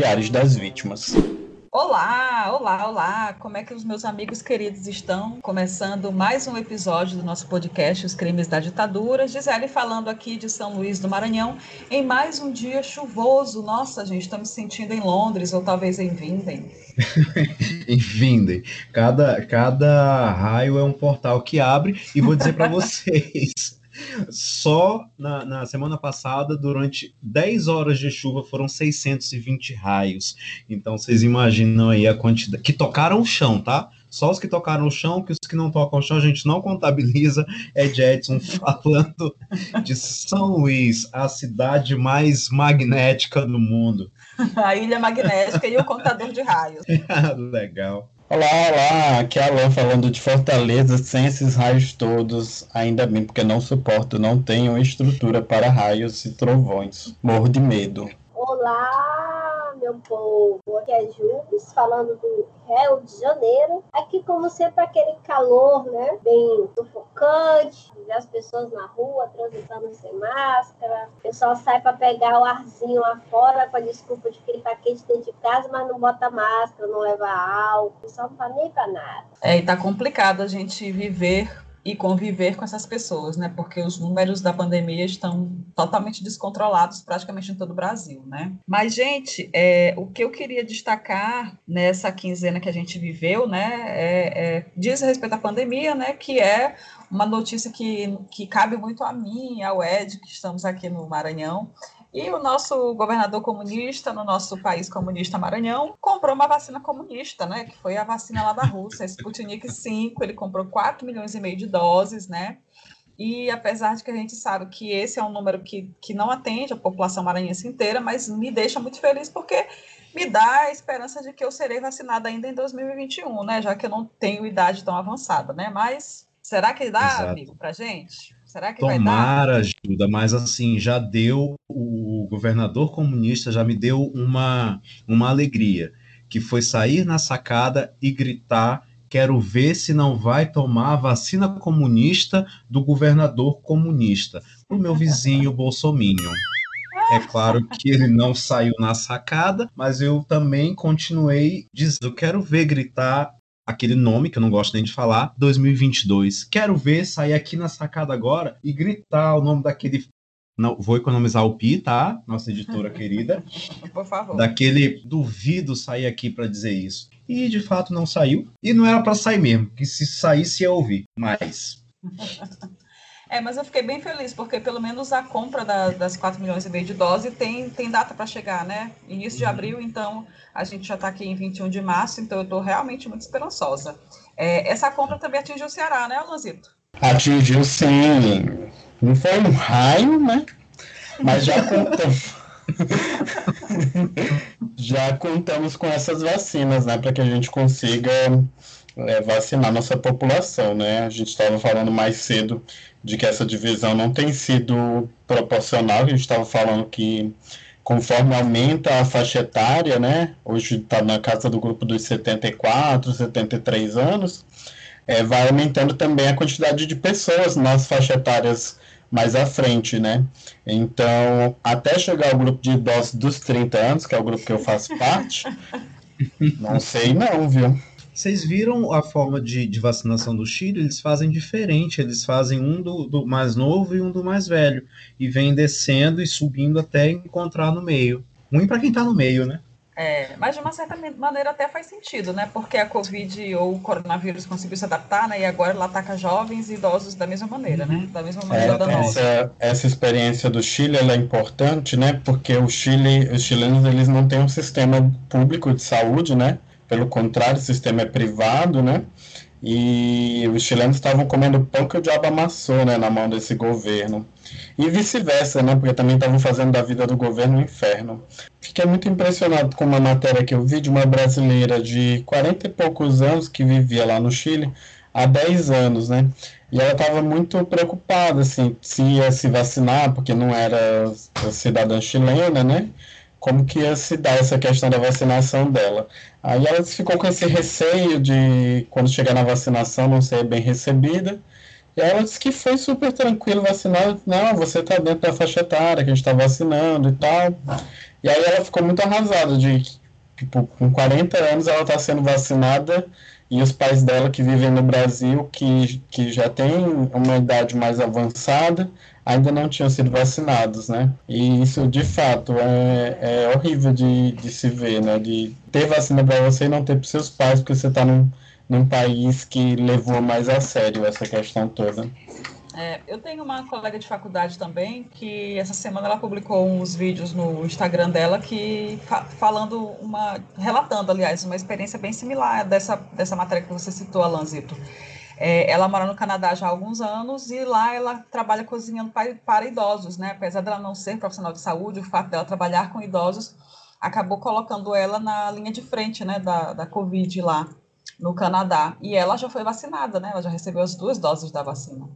familiares das vítimas. Olá, olá, olá! Como é que os meus amigos queridos estão? Começando mais um episódio do nosso podcast Os Crimes da Ditadura. Gisele falando aqui de São Luís do Maranhão em mais um dia chuvoso. Nossa, gente, estamos sentindo em Londres ou talvez em Vinden. em Vinden. Cada, cada raio é um portal que abre e vou dizer para vocês. Só na, na, semana passada, durante 10 horas de chuva, foram 620 raios. Então vocês imaginam aí a quantidade. Que tocaram o chão, tá? Só os que tocaram o chão, que os que não tocam o chão a gente não contabiliza. É Edson falando de São Luís, a cidade mais magnética do mundo. A ilha magnética e o contador de raios. Legal. Olá, olá, aqui é Alan falando de Fortaleza, sem esses raios todos, ainda bem, porque não suporto, não tenho estrutura para raios e trovões. Morro de medo. Olá, meu povo, aqui é Jubes, falando do Rio de Janeiro. Aqui, como sempre, aquele calor, né, bem sufocante, as pessoas na rua transitando sem máscara. O pessoal sai para pegar o arzinho lá fora com a desculpa de que ele tá quente dentro de casa, mas não bota máscara, não leva álcool. O pessoal não tá nem para nada. É, e tá complicado a gente viver e conviver com essas pessoas, né? Porque os números da pandemia estão totalmente descontrolados praticamente em todo o Brasil, né? Mas, gente, é, o que eu queria destacar nessa quinzena que a gente viveu, né? É, é, diz respeito à pandemia, né? Que é uma notícia que, que cabe muito a mim, ao Ed, que estamos aqui no Maranhão, e o nosso governador comunista, no nosso país comunista Maranhão, comprou uma vacina comunista, né? Que foi a vacina lá da Rússia, Sputnik 5. Ele comprou 4 milhões e meio de doses, né? E apesar de que a gente sabe que esse é um número que, que não atende a população maranhense inteira, mas me deixa muito feliz porque me dá a esperança de que eu serei vacinada ainda em 2021, né? Já que eu não tenho idade tão avançada, né? Mas será que dá, Exato. amigo, pra gente? Será que Tomara vai dar? ajuda, mas assim, já deu, o governador comunista já me deu uma, uma alegria, que foi sair na sacada e gritar quero ver se não vai tomar a vacina comunista do governador comunista, o meu vizinho Bolsominion. É claro que ele não saiu na sacada, mas eu também continuei dizendo, quero ver gritar aquele nome que eu não gosto nem de falar, 2022. Quero ver sair aqui na sacada agora e gritar o nome daquele não, vou economizar o pi, tá? Nossa editora querida. Por favor. Daquele duvido sair aqui para dizer isso. E de fato não saiu. E não era para sair mesmo, que se saísse ia ouvir. Mas É, mas eu fiquei bem feliz, porque pelo menos a compra da, das 4 milhões e meio de dose tem, tem data para chegar, né? Início de uhum. abril, então a gente já está aqui em 21 de março, então eu estou realmente muito esperançosa. É, essa compra também atingiu o Ceará, né, Alanzito? Atingiu sim. Não foi um raio, né? Mas já contamos. já contamos com essas vacinas, né? Para que a gente consiga é, vacinar nossa população, né? A gente estava falando mais cedo de que essa divisão não tem sido proporcional, a gente estava falando que conforme aumenta a faixa etária, né? Hoje está na casa do grupo dos 74, 73 anos, é, vai aumentando também a quantidade de pessoas nas faixas etárias mais à frente, né? Então, até chegar ao grupo de idosos dos 30 anos, que é o grupo que eu faço parte, não sei não, viu? Vocês viram a forma de, de, vacinação do Chile? Eles fazem diferente. Eles fazem um do, do, mais novo e um do mais velho. E vem descendo e subindo até encontrar no meio. Ruim para quem tá no meio, né? É, mas de uma certa maneira até faz sentido, né? Porque a Covid ou o coronavírus conseguiu se adaptar, né? E agora ela ataca jovens e idosos da mesma maneira, né? Da mesma maneira é, da nossa. Essa, essa experiência do Chile é importante, né? Porque o Chile, os chilenos eles não têm um sistema público de saúde, né? Pelo contrário, o sistema é privado, né? E os chilenos estavam comendo pão que o diabo amassou, né? Na mão desse governo. E vice-versa, né? Porque também estavam fazendo da vida do governo um inferno. Fiquei muito impressionado com uma matéria que eu vi de uma brasileira de 40 e poucos anos que vivia lá no Chile há 10 anos, né? E ela estava muito preocupada, assim, se ia se vacinar, porque não era cidadã chilena, né? Como que ia se dar essa questão da vacinação dela. Aí ela ficou com esse receio de, quando chegar na vacinação, não ser bem recebida. E ela disse que foi super tranquilo vacinar. Não, você está dentro da faixa etária que a gente está vacinando e tal. E aí ela ficou muito arrasada de, tipo, com 40 anos ela está sendo vacinada e os pais dela que vivem no Brasil, que, que já têm uma idade mais avançada, ainda não tinham sido vacinados, né? E isso, de fato, é, é horrível de, de se ver, né? De ter vacina para você e não ter para seus pais, porque você está num, num país que levou mais a sério essa questão toda. É, eu tenho uma colega de faculdade também que essa semana ela publicou uns vídeos no Instagram dela que fa falando uma relatando, aliás, uma experiência bem similar dessa dessa matéria que você citou, Alanzito. É, ela mora no Canadá já há alguns anos e lá ela trabalha cozinhando para, para idosos, né? Apesar dela não ser profissional de saúde, o fato dela trabalhar com idosos acabou colocando ela na linha de frente, né, da, da Covid lá no Canadá. E ela já foi vacinada, né? Ela já recebeu as duas doses da vacina.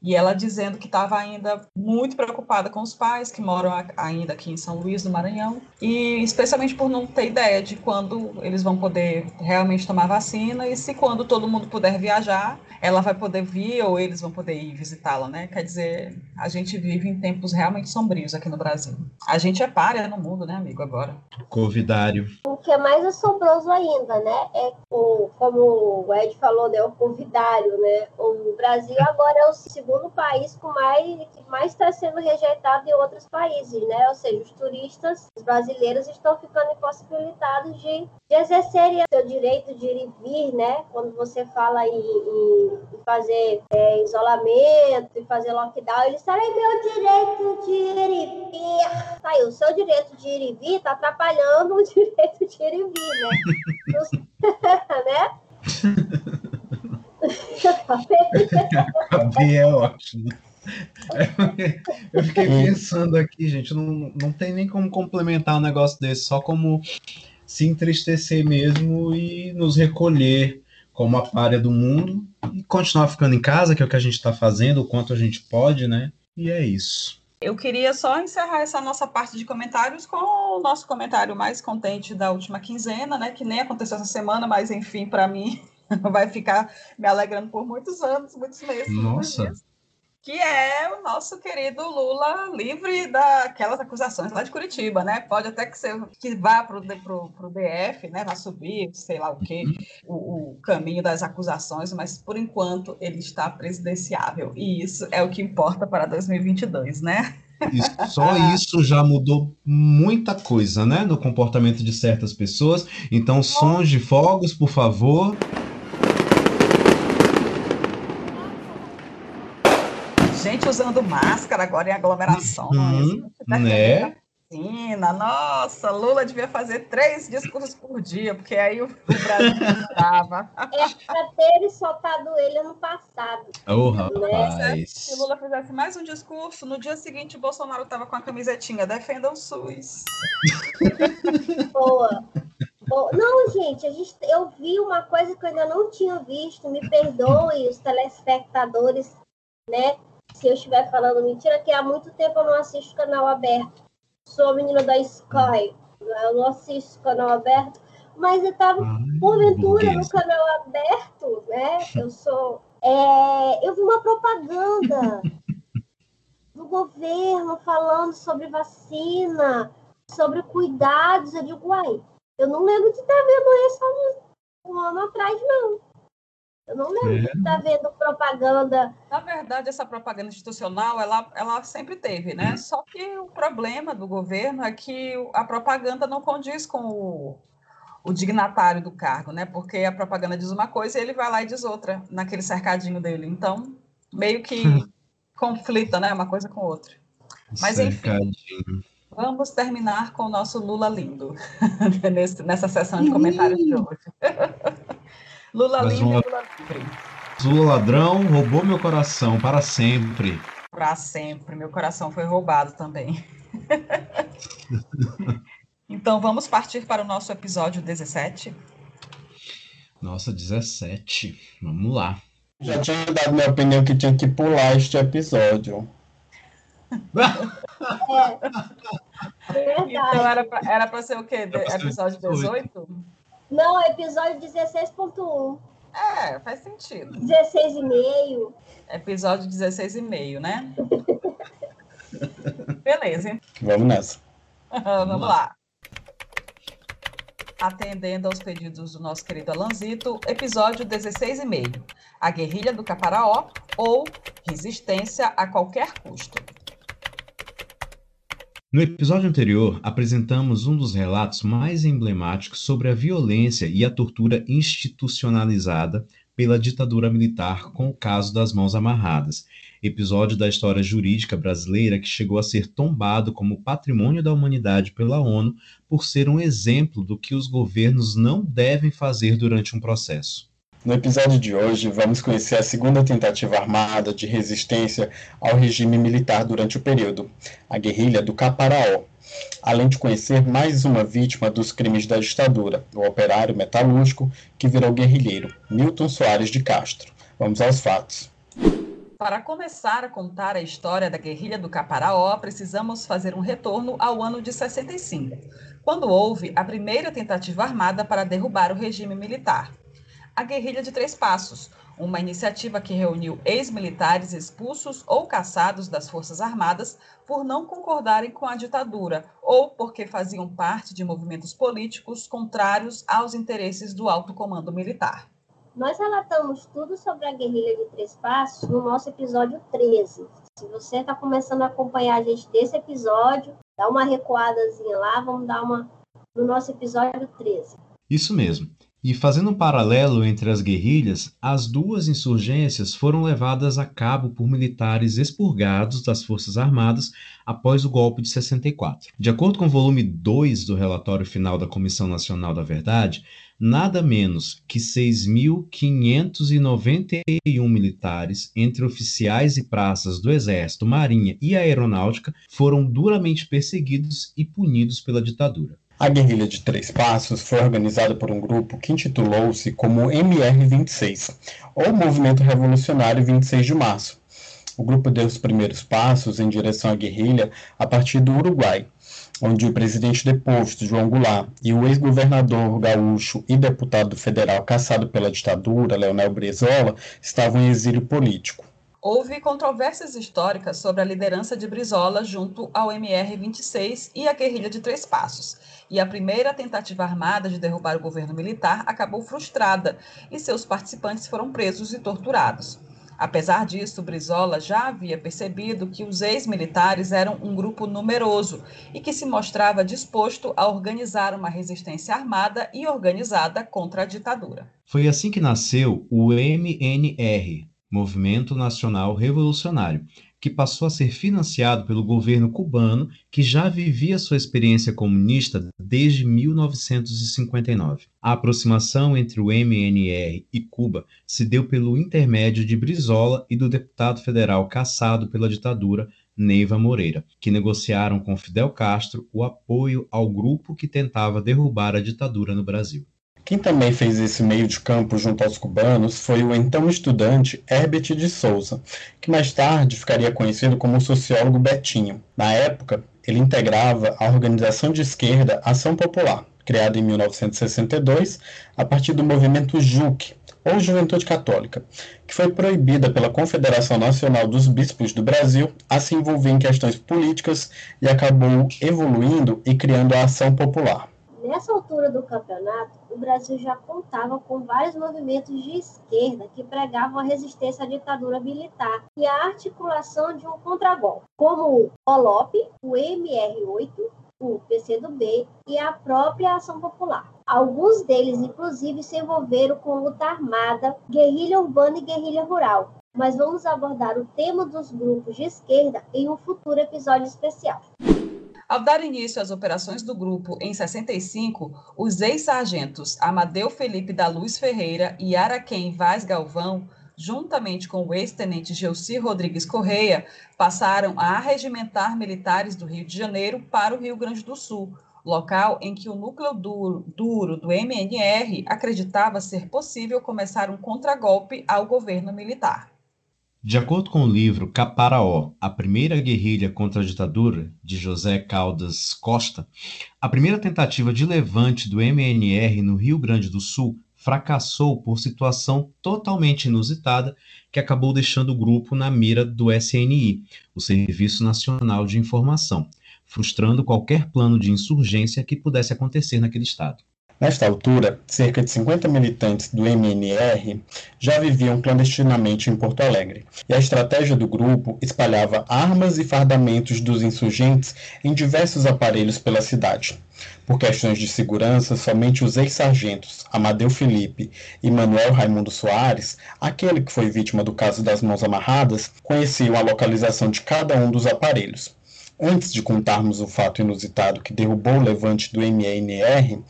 E ela dizendo que estava ainda muito preocupada com os pais que moram ainda aqui em São Luís do Maranhão, e especialmente por não ter ideia de quando eles vão poder realmente tomar vacina e se quando todo mundo puder viajar, ela vai poder vir ou eles vão poder ir visitá-la, né? Quer dizer, a gente vive em tempos realmente sombrios aqui no Brasil. A gente é párea no mundo, né, amigo, agora. Convidário. O que é mais assombroso ainda, né, é o, como o Ed falou, né, o convidário, né? O Brasil agora é o segundo segundo país com mais que mais está sendo rejeitado em outros países, né? Ou seja, os turistas os brasileiros estão ficando impossibilitados de, de exercerem seu direito de ir e vir, né? Quando você fala em, em fazer é, isolamento e fazer lockdown, eles falam, meu direito de ir e vir. Tá aí, o seu direito de ir e vir está atrapalhando o direito de ir e vir, né? né? Acabei é ótimo. Eu fiquei pensando aqui, gente, não, não tem nem como complementar um negócio desse, só como se entristecer mesmo e nos recolher como a párea do mundo e continuar ficando em casa, que é o que a gente está fazendo, o quanto a gente pode, né? E é isso. Eu queria só encerrar essa nossa parte de comentários com o nosso comentário mais contente da última quinzena, né? Que nem aconteceu essa semana, mas enfim, para mim vai ficar me alegrando por muitos anos, muitos meses. Nossa. Muitos que é o nosso querido Lula livre daquelas acusações lá de Curitiba, né? Pode até que, ser, que vá para o DF, né? Vai subir, sei lá o quê, o, o, caminho das acusações, mas por enquanto ele está presidenciável. E isso é o que importa para 2022, né? Só isso já mudou muita coisa, né? No comportamento de certas pessoas. Então, sons de fogos, por favor. Gente usando máscara agora em aglomeração. Uhum, né? Vacina. Nossa, Lula devia fazer três discursos por dia, porque aí o, o Brasil estava. É para ter soltado ele ano passado. Oh, rapaz. Se Lula fizesse mais um discurso, no dia seguinte o Bolsonaro estava com a camisetinha Defenda o SUS. Boa. Não, gente, a gente, eu vi uma coisa que eu ainda não tinha visto. Me perdoe os telespectadores, né? Se eu estiver falando mentira, que há muito tempo eu não assisto canal aberto. Sou a menina da Sky, eu não assisto canal aberto, mas eu estava, porventura, no canal aberto, né? Eu sou. É, eu vi uma propaganda do governo falando sobre vacina, sobre cuidados. Eu digo, uai, eu não lembro de estar vendo isso um ano atrás, não. Eu não lembro de estar vendo propaganda. Na verdade, essa propaganda institucional, ela, ela sempre teve, né? Só que o problema do governo é que a propaganda não condiz com o, o dignatário do cargo, né? Porque a propaganda diz uma coisa e ele vai lá e diz outra naquele cercadinho dele. Então, meio que conflita, né? Uma coisa com outra. Mas enfim, vamos terminar com o nosso Lula lindo nessa sessão de comentários de hoje. Lula Mas lindo uma... e Lula livre. Lula ladrão roubou meu coração para sempre. Para sempre. Meu coração foi roubado também. então vamos partir para o nosso episódio 17. Nossa, 17. Vamos lá. Já tinha dado minha opinião que tinha que pular este episódio. Então era pra, era para ser o quê? Episódio 18? Não, episódio 16.1. É, faz sentido. 16,5. Episódio 16,5, né? Beleza, Vamos nessa. vamos lá. Atendendo aos pedidos do nosso querido Alanzito, episódio 16,5. A guerrilha do Caparaó ou resistência a qualquer custo. No episódio anterior, apresentamos um dos relatos mais emblemáticos sobre a violência e a tortura institucionalizada pela ditadura militar com o caso das mãos amarradas, episódio da história jurídica brasileira que chegou a ser tombado como patrimônio da humanidade pela ONU por ser um exemplo do que os governos não devem fazer durante um processo. No episódio de hoje, vamos conhecer a segunda tentativa armada de resistência ao regime militar durante o período, a guerrilha do Caparaó, além de conhecer mais uma vítima dos crimes da ditadura, o operário metalúrgico que virou guerrilheiro, Milton Soares de Castro. Vamos aos fatos. Para começar a contar a história da guerrilha do Caparaó, precisamos fazer um retorno ao ano de 65, quando houve a primeira tentativa armada para derrubar o regime militar. A Guerrilha de Três Passos, uma iniciativa que reuniu ex-militares expulsos ou caçados das Forças Armadas por não concordarem com a ditadura ou porque faziam parte de movimentos políticos contrários aos interesses do alto comando militar. Nós relatamos tudo sobre a guerrilha de Três Passos no nosso episódio 13. Se você está começando a acompanhar a gente desse episódio, dá uma recuadazinha lá, vamos dar uma no nosso episódio 13. Isso mesmo. E fazendo um paralelo entre as guerrilhas, as duas insurgências foram levadas a cabo por militares expurgados das Forças Armadas após o golpe de 64. De acordo com o volume 2 do relatório final da Comissão Nacional da Verdade, nada menos que 6.591 militares, entre oficiais e praças do Exército, Marinha e Aeronáutica, foram duramente perseguidos e punidos pela ditadura. A guerrilha de Três Passos foi organizada por um grupo que intitulou-se como MR-26, ou Movimento Revolucionário 26 de Março. O grupo deu os primeiros passos em direção à guerrilha a partir do Uruguai, onde o presidente deposto, João Goulart, e o ex-governador gaúcho e deputado federal caçado pela ditadura, Leonel Brizola, estavam em exílio político. Houve controvérsias históricas sobre a liderança de Brizola junto ao MR-26 e a guerrilha de Três Passos, e a primeira tentativa armada de derrubar o governo militar acabou frustrada e seus participantes foram presos e torturados. Apesar disso, Brizola já havia percebido que os ex-militares eram um grupo numeroso e que se mostrava disposto a organizar uma resistência armada e organizada contra a ditadura. Foi assim que nasceu o MNR, Movimento Nacional Revolucionário, que passou a ser financiado pelo governo cubano, que já vivia sua experiência comunista desde 1959. A aproximação entre o MNR e Cuba se deu pelo intermédio de Brizola e do deputado federal caçado pela ditadura, Neiva Moreira, que negociaram com Fidel Castro o apoio ao grupo que tentava derrubar a ditadura no Brasil. Quem também fez esse meio de campo junto aos cubanos foi o então estudante Herbert de Souza, que mais tarde ficaria conhecido como o sociólogo Betinho. Na época, ele integrava a organização de esquerda Ação Popular, criada em 1962 a partir do movimento JUC, ou Juventude Católica, que foi proibida pela Confederação Nacional dos Bispos do Brasil a se envolver em questões políticas e acabou evoluindo e criando a Ação Popular. Nessa altura do campeonato, o Brasil já contava com vários movimentos de esquerda que pregavam a resistência à ditadura militar e a articulação de um contragolpe, como o OLOP, o MR8, o PCdoB e a própria Ação Popular. Alguns deles, inclusive, se envolveram com luta armada, guerrilha urbana e guerrilha rural. Mas vamos abordar o tema dos grupos de esquerda em um futuro episódio especial. Ao dar início às operações do grupo em 65, os ex-sargentos Amadeu Felipe da Luz Ferreira e Araquém Vaz Galvão, juntamente com o ex-tenente Gelsi Rodrigues Correia, passaram a arregimentar militares do Rio de Janeiro para o Rio Grande do Sul, local em que o núcleo duro, duro do MNR acreditava ser possível começar um contragolpe ao governo militar. De acordo com o livro Caparaó, a primeira guerrilha contra a ditadura, de José Caldas Costa, a primeira tentativa de levante do MNR no Rio Grande do Sul fracassou por situação totalmente inusitada que acabou deixando o grupo na mira do SNI, o Serviço Nacional de Informação, frustrando qualquer plano de insurgência que pudesse acontecer naquele estado. Nesta altura, cerca de 50 militantes do MNR já viviam clandestinamente em Porto Alegre, e a estratégia do grupo espalhava armas e fardamentos dos insurgentes em diversos aparelhos pela cidade. Por questões de segurança, somente os ex-sargentos Amadeu Felipe e Manuel Raimundo Soares, aquele que foi vítima do caso das mãos amarradas, conheciam a localização de cada um dos aparelhos. Antes de contarmos o fato inusitado que derrubou o levante do MNR,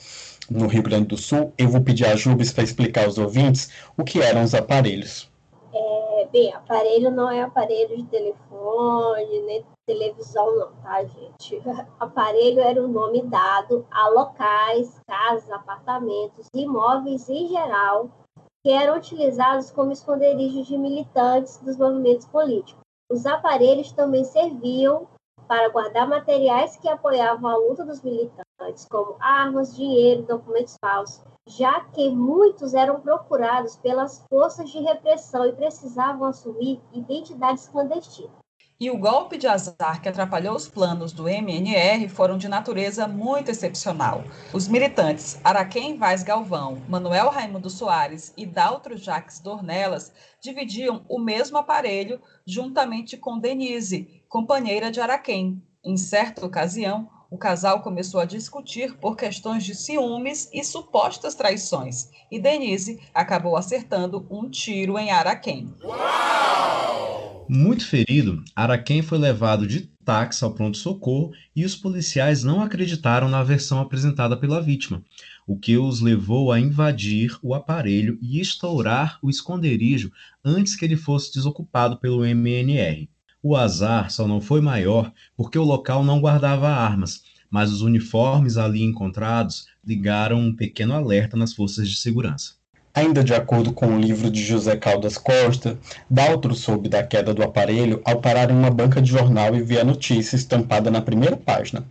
no Rio Grande do Sul, eu vou pedir a Jubes para explicar aos ouvintes o que eram os aparelhos. É, bem, aparelho não é aparelho de telefone, nem televisão não, tá, gente? Aparelho era o nome dado a locais, casas, apartamentos, imóveis em geral, que eram utilizados como esconderijos de militantes dos movimentos políticos. Os aparelhos também serviam para guardar materiais que apoiavam a luta dos militantes, como armas, dinheiro, documentos falsos, já que muitos eram procurados pelas forças de repressão e precisavam assumir identidades clandestinas. E o golpe de azar que atrapalhou os planos do MNR foram de natureza muito excepcional. Os militantes Araquém Vaz Galvão, Manuel Raimundo Soares e Daltro Jacques Dornelas dividiam o mesmo aparelho juntamente com Denise, companheira de Araquém. Em certa ocasião, o casal começou a discutir por questões de ciúmes e supostas traições, e Denise acabou acertando um tiro em Araquém. Muito ferido, Araquém foi levado de táxi ao pronto-socorro e os policiais não acreditaram na versão apresentada pela vítima, o que os levou a invadir o aparelho e estourar o esconderijo antes que ele fosse desocupado pelo MNR. O azar só não foi maior porque o local não guardava armas, mas os uniformes ali encontrados ligaram um pequeno alerta nas forças de segurança. Ainda de acordo com o livro de José Caldas Costa, Daltro soube da queda do aparelho ao parar em uma banca de jornal e ver a notícia estampada na primeira página.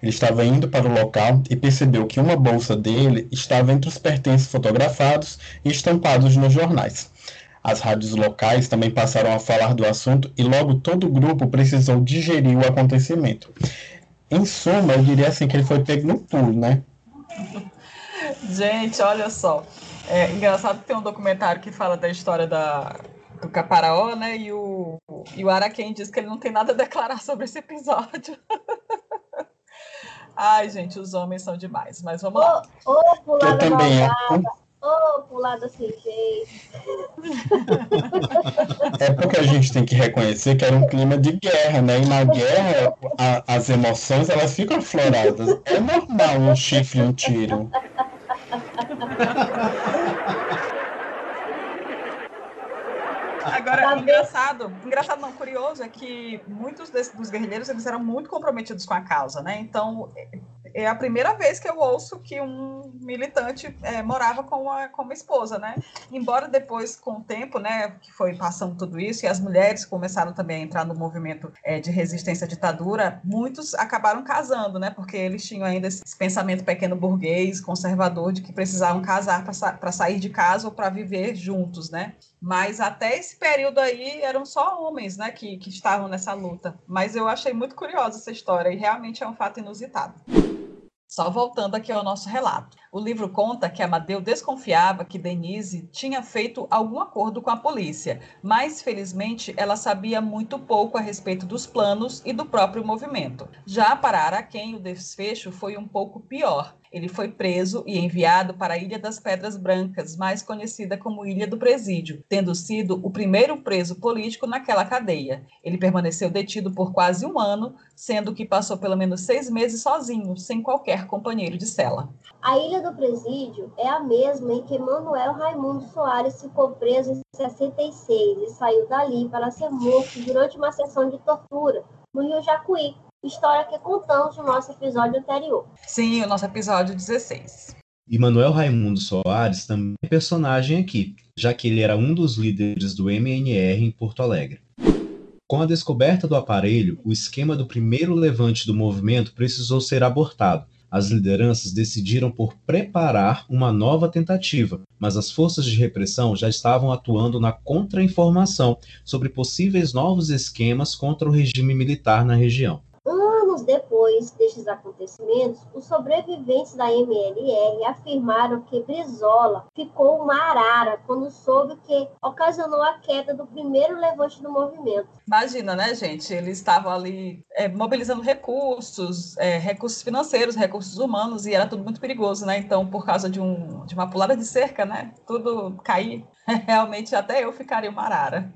Ele estava indo para o local e percebeu que uma bolsa dele estava entre os pertences fotografados e estampados nos jornais. As rádios locais também passaram a falar do assunto e logo todo o grupo precisou digerir o acontecimento. Em suma, eu diria assim que ele foi pego no pulo, né? Gente, olha só. É engraçado que tem um documentário que fala da história da, do Caparaó, né? E o, e o Araquém diz que ele não tem nada a declarar sobre esse episódio. Ai, gente, os homens são demais, mas vamos lá. Ô, ô, eu também. É. Oh, pulada sem jeito. É porque a gente tem que reconhecer que era um clima de guerra, né? E na guerra, a, as emoções elas ficam afloradas. É normal um chifre e um tiro. Agora, tá engraçado, engraçado não, curioso é que muitos desses, dos guerrilheiros eles eram muito comprometidos com a causa, né? Então, é a primeira vez que eu ouço que um militante é, morava com uma, com uma esposa, né? Embora depois, com o tempo, né, que foi passando tudo isso, e as mulheres começaram também a entrar no movimento é, de resistência à ditadura, muitos acabaram casando, né? Porque eles tinham ainda esse pensamento pequeno burguês, conservador, de que precisavam casar para sa sair de casa ou para viver juntos, né? Mas até esse período aí eram só homens, né, que, que estavam nessa luta. Mas eu achei muito curiosa essa história e realmente é um fato inusitado. Só voltando aqui ao nosso relato. O livro conta que Amadeu desconfiava que Denise tinha feito algum acordo com a polícia, mas felizmente ela sabia muito pouco a respeito dos planos e do próprio movimento. Já para Araquém, o desfecho foi um pouco pior. Ele foi preso e enviado para a Ilha das Pedras Brancas, mais conhecida como Ilha do Presídio, tendo sido o primeiro preso político naquela cadeia. Ele permaneceu detido por quase um ano, sendo que passou pelo menos seis meses sozinho, sem qualquer companheiro de cela. A Ilha do Presídio é a mesma em que Manuel Raimundo Soares ficou preso em 66 e saiu dali para ser morto durante uma sessão de tortura no Rio Jacuí, história que contamos no nosso episódio anterior. Sim, o nosso episódio 16. E Manuel Raimundo Soares também é personagem aqui, já que ele era um dos líderes do MNR em Porto Alegre. Com a descoberta do aparelho, o esquema do primeiro levante do movimento precisou ser abortado. As lideranças decidiram por preparar uma nova tentativa, mas as forças de repressão já estavam atuando na contra-informação sobre possíveis novos esquemas contra o regime militar na região. Anos depois destes acontecimentos, os sobreviventes da MLR afirmaram que Brizola ficou uma arara quando soube que ocasionou a queda do primeiro levante do movimento. Imagina, né, gente? Eles estavam ali é, mobilizando recursos, é, recursos financeiros, recursos humanos, e era tudo muito perigoso, né? Então, por causa de, um, de uma pulada de cerca, né? Tudo cair. Realmente, até eu ficaria uma arara.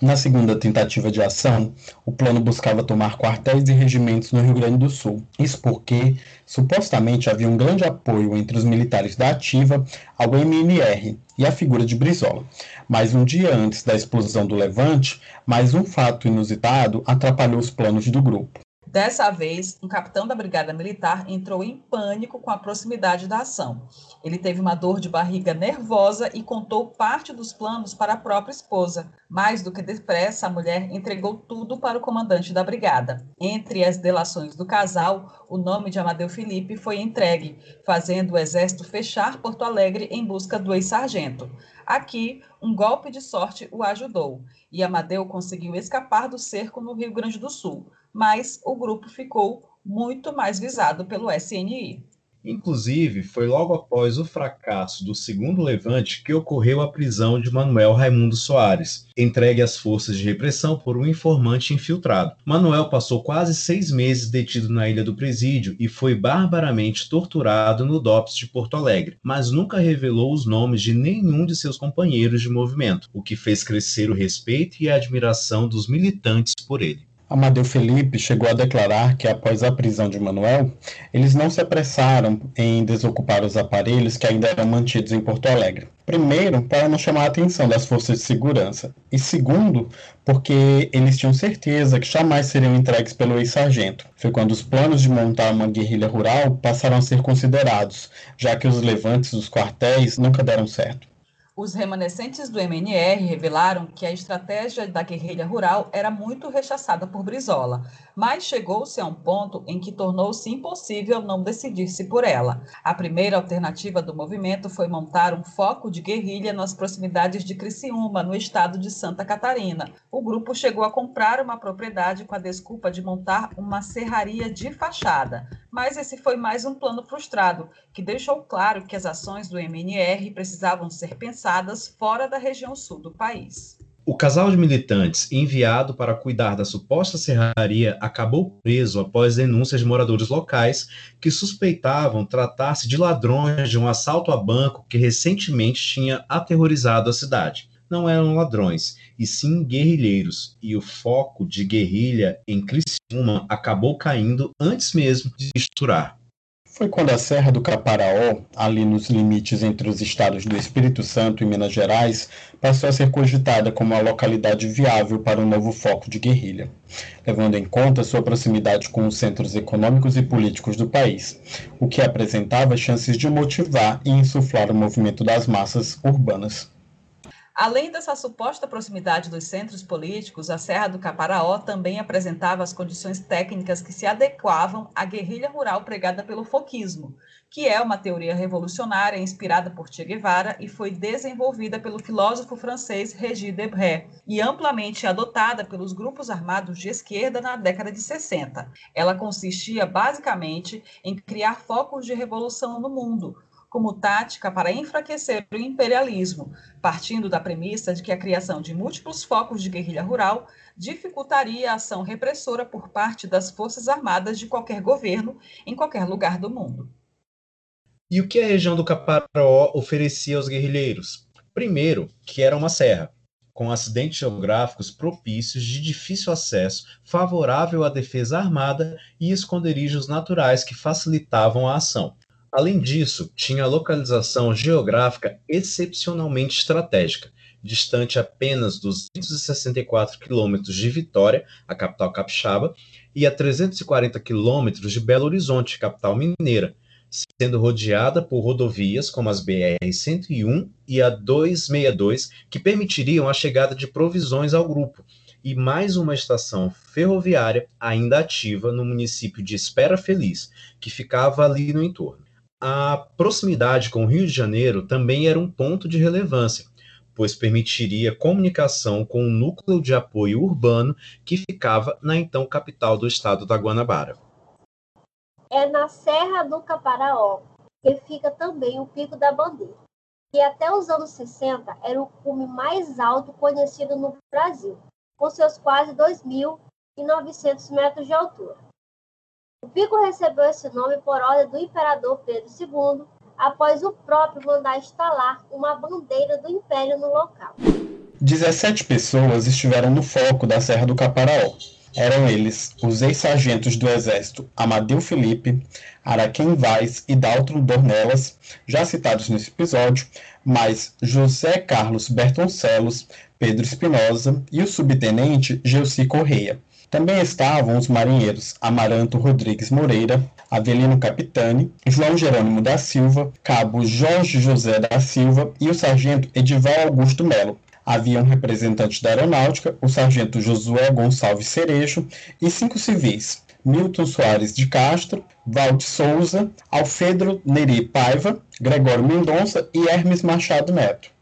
Na segunda tentativa de ação, o plano buscava tomar quartéis e regimentos no Rio Grande do Sul. Isso porque, supostamente, havia um grande apoio entre os militares da Ativa ao MNR e à figura de Brizola. Mas um dia antes da explosão do Levante, mais um fato inusitado atrapalhou os planos do grupo. Dessa vez, um capitão da Brigada Militar entrou em pânico com a proximidade da ação. Ele teve uma dor de barriga nervosa e contou parte dos planos para a própria esposa. Mais do que depressa, a mulher entregou tudo para o comandante da brigada. Entre as delações do casal, o nome de Amadeu Felipe foi entregue, fazendo o exército fechar Porto Alegre em busca do ex-sargento. Aqui, um golpe de sorte o ajudou, e Amadeu conseguiu escapar do cerco no Rio Grande do Sul mas o grupo ficou muito mais visado pelo SNI. Inclusive, foi logo após o fracasso do segundo levante que ocorreu a prisão de Manuel Raimundo Soares, entregue às forças de repressão por um informante infiltrado. Manuel passou quase seis meses detido na Ilha do Presídio e foi barbaramente torturado no DOPS de Porto Alegre, mas nunca revelou os nomes de nenhum de seus companheiros de movimento, o que fez crescer o respeito e a admiração dos militantes por ele. Amadeu Felipe chegou a declarar que, após a prisão de Manuel, eles não se apressaram em desocupar os aparelhos que ainda eram mantidos em Porto Alegre. Primeiro, para não chamar a atenção das forças de segurança, e segundo, porque eles tinham certeza que jamais seriam entregues pelo ex-sargento. Foi quando os planos de montar uma guerrilha rural passaram a ser considerados, já que os levantes dos quartéis nunca deram certo. Os remanescentes do MNR revelaram que a estratégia da guerrilha rural era muito rechaçada por Brizola, mas chegou-se a um ponto em que tornou-se impossível não decidir-se por ela. A primeira alternativa do movimento foi montar um foco de guerrilha nas proximidades de Criciúma, no estado de Santa Catarina. O grupo chegou a comprar uma propriedade com a desculpa de montar uma serraria de fachada, mas esse foi mais um plano frustrado, que deixou claro que as ações do MNR precisavam ser pensadas fora da região sul do país. O casal de militantes enviado para cuidar da suposta serraria acabou preso após denúncias de moradores locais que suspeitavam tratar-se de ladrões de um assalto a banco que recentemente tinha aterrorizado a cidade. Não eram ladrões, e sim guerrilheiros, e o foco de guerrilha em Criciúma acabou caindo antes mesmo de estourar. Foi quando a Serra do Caparaó, ali nos limites entre os estados do Espírito Santo e Minas Gerais, passou a ser cogitada como uma localidade viável para um novo foco de guerrilha, levando em conta sua proximidade com os centros econômicos e políticos do país, o que apresentava chances de motivar e insuflar o movimento das massas urbanas. Além dessa suposta proximidade dos centros políticos, a Serra do Caparaó também apresentava as condições técnicas que se adequavam à guerrilha rural pregada pelo foquismo, que é uma teoria revolucionária inspirada por Che Guevara e foi desenvolvida pelo filósofo francês Régis Debray e amplamente adotada pelos grupos armados de esquerda na década de 60. Ela consistia basicamente em criar focos de revolução no mundo, como tática para enfraquecer o imperialismo, partindo da premissa de que a criação de múltiplos focos de guerrilha rural dificultaria a ação repressora por parte das forças armadas de qualquer governo em qualquer lugar do mundo. E o que a região do Caparaó oferecia aos guerrilheiros? Primeiro, que era uma serra, com acidentes geográficos propícios de difícil acesso, favorável à defesa armada e esconderijos naturais que facilitavam a ação. Além disso, tinha localização geográfica excepcionalmente estratégica, distante apenas 264 quilômetros de Vitória, a capital capixaba, e a 340 quilômetros de Belo Horizonte, capital mineira, sendo rodeada por rodovias como as BR-101 e a 262, que permitiriam a chegada de provisões ao grupo, e mais uma estação ferroviária ainda ativa no município de Espera Feliz, que ficava ali no entorno. A proximidade com o Rio de Janeiro também era um ponto de relevância, pois permitiria comunicação com o núcleo de apoio urbano que ficava na então capital do estado da Guanabara. É na Serra do Caparaó que fica também o Pico da Bandeira, que até os anos 60 era o cume mais alto conhecido no Brasil, com seus quase 2.900 metros de altura. O pico recebeu esse nome por ordem do imperador Pedro II, após o próprio mandar instalar uma bandeira do império no local. 17 pessoas estiveram no foco da Serra do Caparaó. Eram eles os ex-sargentos do Exército Amadeu Felipe, Araquém Vaz e Daltro Dornelas, já citados nesse episódio, mais José Carlos Bertoncelos, Pedro Espinosa e o subtenente Gelsi Correia. Também estavam os marinheiros Amaranto Rodrigues Moreira, Avelino Capitani, João Jerônimo da Silva, Cabo Jorge José da Silva e o sargento Edival Augusto Melo. Havia um representante da aeronáutica, o sargento Josué Gonçalves Cerejo, e cinco civis, Milton Soares de Castro, Valde Souza, Alfredo Neri Paiva, Gregório Mendonça e Hermes Machado Neto.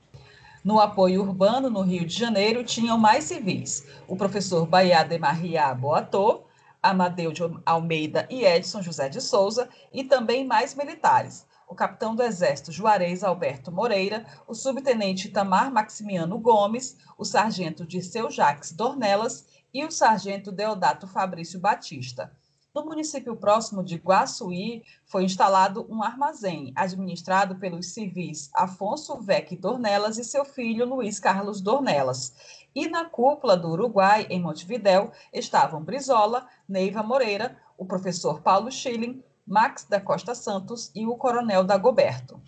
No apoio urbano, no Rio de Janeiro, tinham mais civis. O professor Baiá de Maria Boatô, Amadeu de Almeida e Edson José de Souza, e também mais militares. O capitão do Exército Juarez Alberto Moreira, o subtenente Tamar Maximiano Gomes, o sargento Dirceu Jaques Dornelas e o sargento Deodato Fabrício Batista. No município próximo de Guaçuí, foi instalado um armazém, administrado pelos civis Afonso Vec Dornelas e seu filho Luiz Carlos Dornelas. E na cúpula do Uruguai, em Montevidéu, estavam Brizola, Neiva Moreira, o professor Paulo Schilling, Max da Costa Santos e o coronel Dagoberto.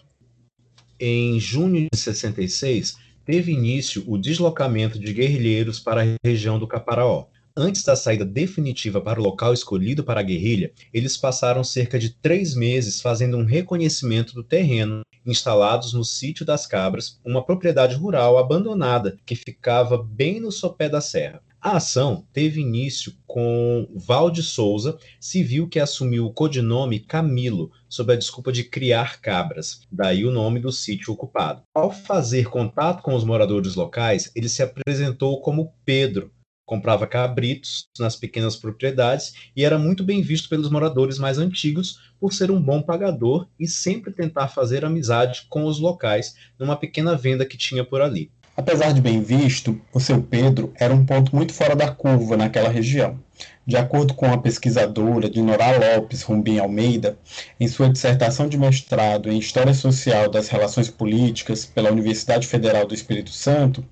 Em junho de 66, teve início o deslocamento de guerrilheiros para a região do Caparaó. Antes da saída definitiva para o local escolhido para a guerrilha, eles passaram cerca de três meses fazendo um reconhecimento do terreno, instalados no Sítio das Cabras, uma propriedade rural abandonada que ficava bem no sopé da serra. A ação teve início com Valde Souza, civil que assumiu o codinome Camilo, sob a desculpa de criar cabras, daí o nome do sítio ocupado. Ao fazer contato com os moradores locais, ele se apresentou como Pedro, comprava cabritos nas pequenas propriedades e era muito bem visto pelos moradores mais antigos por ser um bom pagador e sempre tentar fazer amizade com os locais numa pequena venda que tinha por ali. Apesar de bem visto, o seu Pedro era um ponto muito fora da curva naquela região. De acordo com a pesquisadora Dinorá Lopes Rumbim Almeida, em sua dissertação de mestrado em História Social das Relações Políticas pela Universidade Federal do Espírito Santo,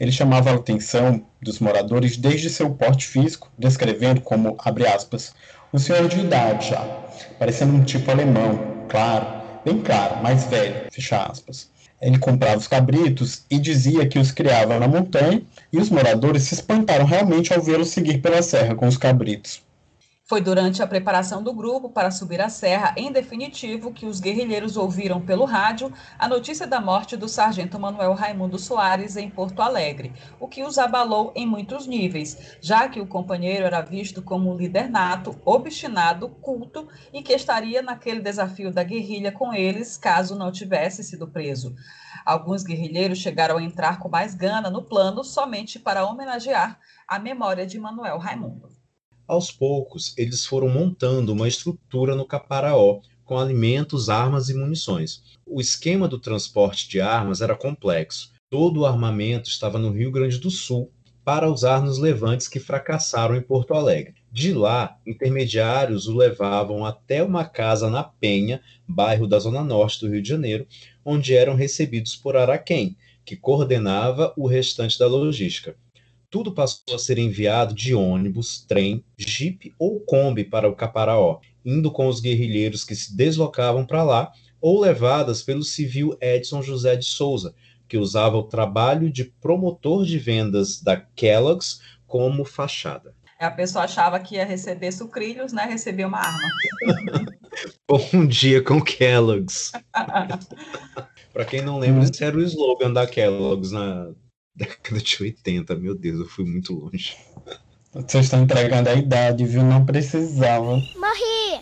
ele chamava a atenção dos moradores desde seu porte físico, descrevendo como, abre aspas, um senhor de idade já, parecendo um tipo alemão, claro, bem claro, mais velho, fecha aspas. Ele comprava os cabritos e dizia que os criava na montanha, e os moradores se espantaram realmente ao vê-lo seguir pela serra com os cabritos. Foi durante a preparação do grupo para subir a serra, em definitivo, que os guerrilheiros ouviram pelo rádio a notícia da morte do sargento Manuel Raimundo Soares em Porto Alegre, o que os abalou em muitos níveis, já que o companheiro era visto como um líder nato, obstinado, culto e que estaria naquele desafio da guerrilha com eles caso não tivesse sido preso. Alguns guerrilheiros chegaram a entrar com mais gana no plano somente para homenagear a memória de Manuel Raimundo. Aos poucos, eles foram montando uma estrutura no Caparaó, com alimentos, armas e munições. O esquema do transporte de armas era complexo. Todo o armamento estava no Rio Grande do Sul para usar nos levantes que fracassaram em Porto Alegre. De lá, intermediários o levavam até uma casa na Penha, bairro da zona norte do Rio de Janeiro, onde eram recebidos por Araquém, que coordenava o restante da logística tudo passou a ser enviado de ônibus, trem, jipe ou kombi para o Caparaó, indo com os guerrilheiros que se deslocavam para lá ou levadas pelo civil Edson José de Souza, que usava o trabalho de promotor de vendas da Kellogg's como fachada. A pessoa achava que ia receber sucrilhos, né? Recebia uma arma. Bom dia com Kellogg's. Para quem não lembra, esse era o slogan da Kellogg's na década de 80. Meu Deus, eu fui muito longe. Vocês estão entregando a idade, viu? Não precisava. Morri!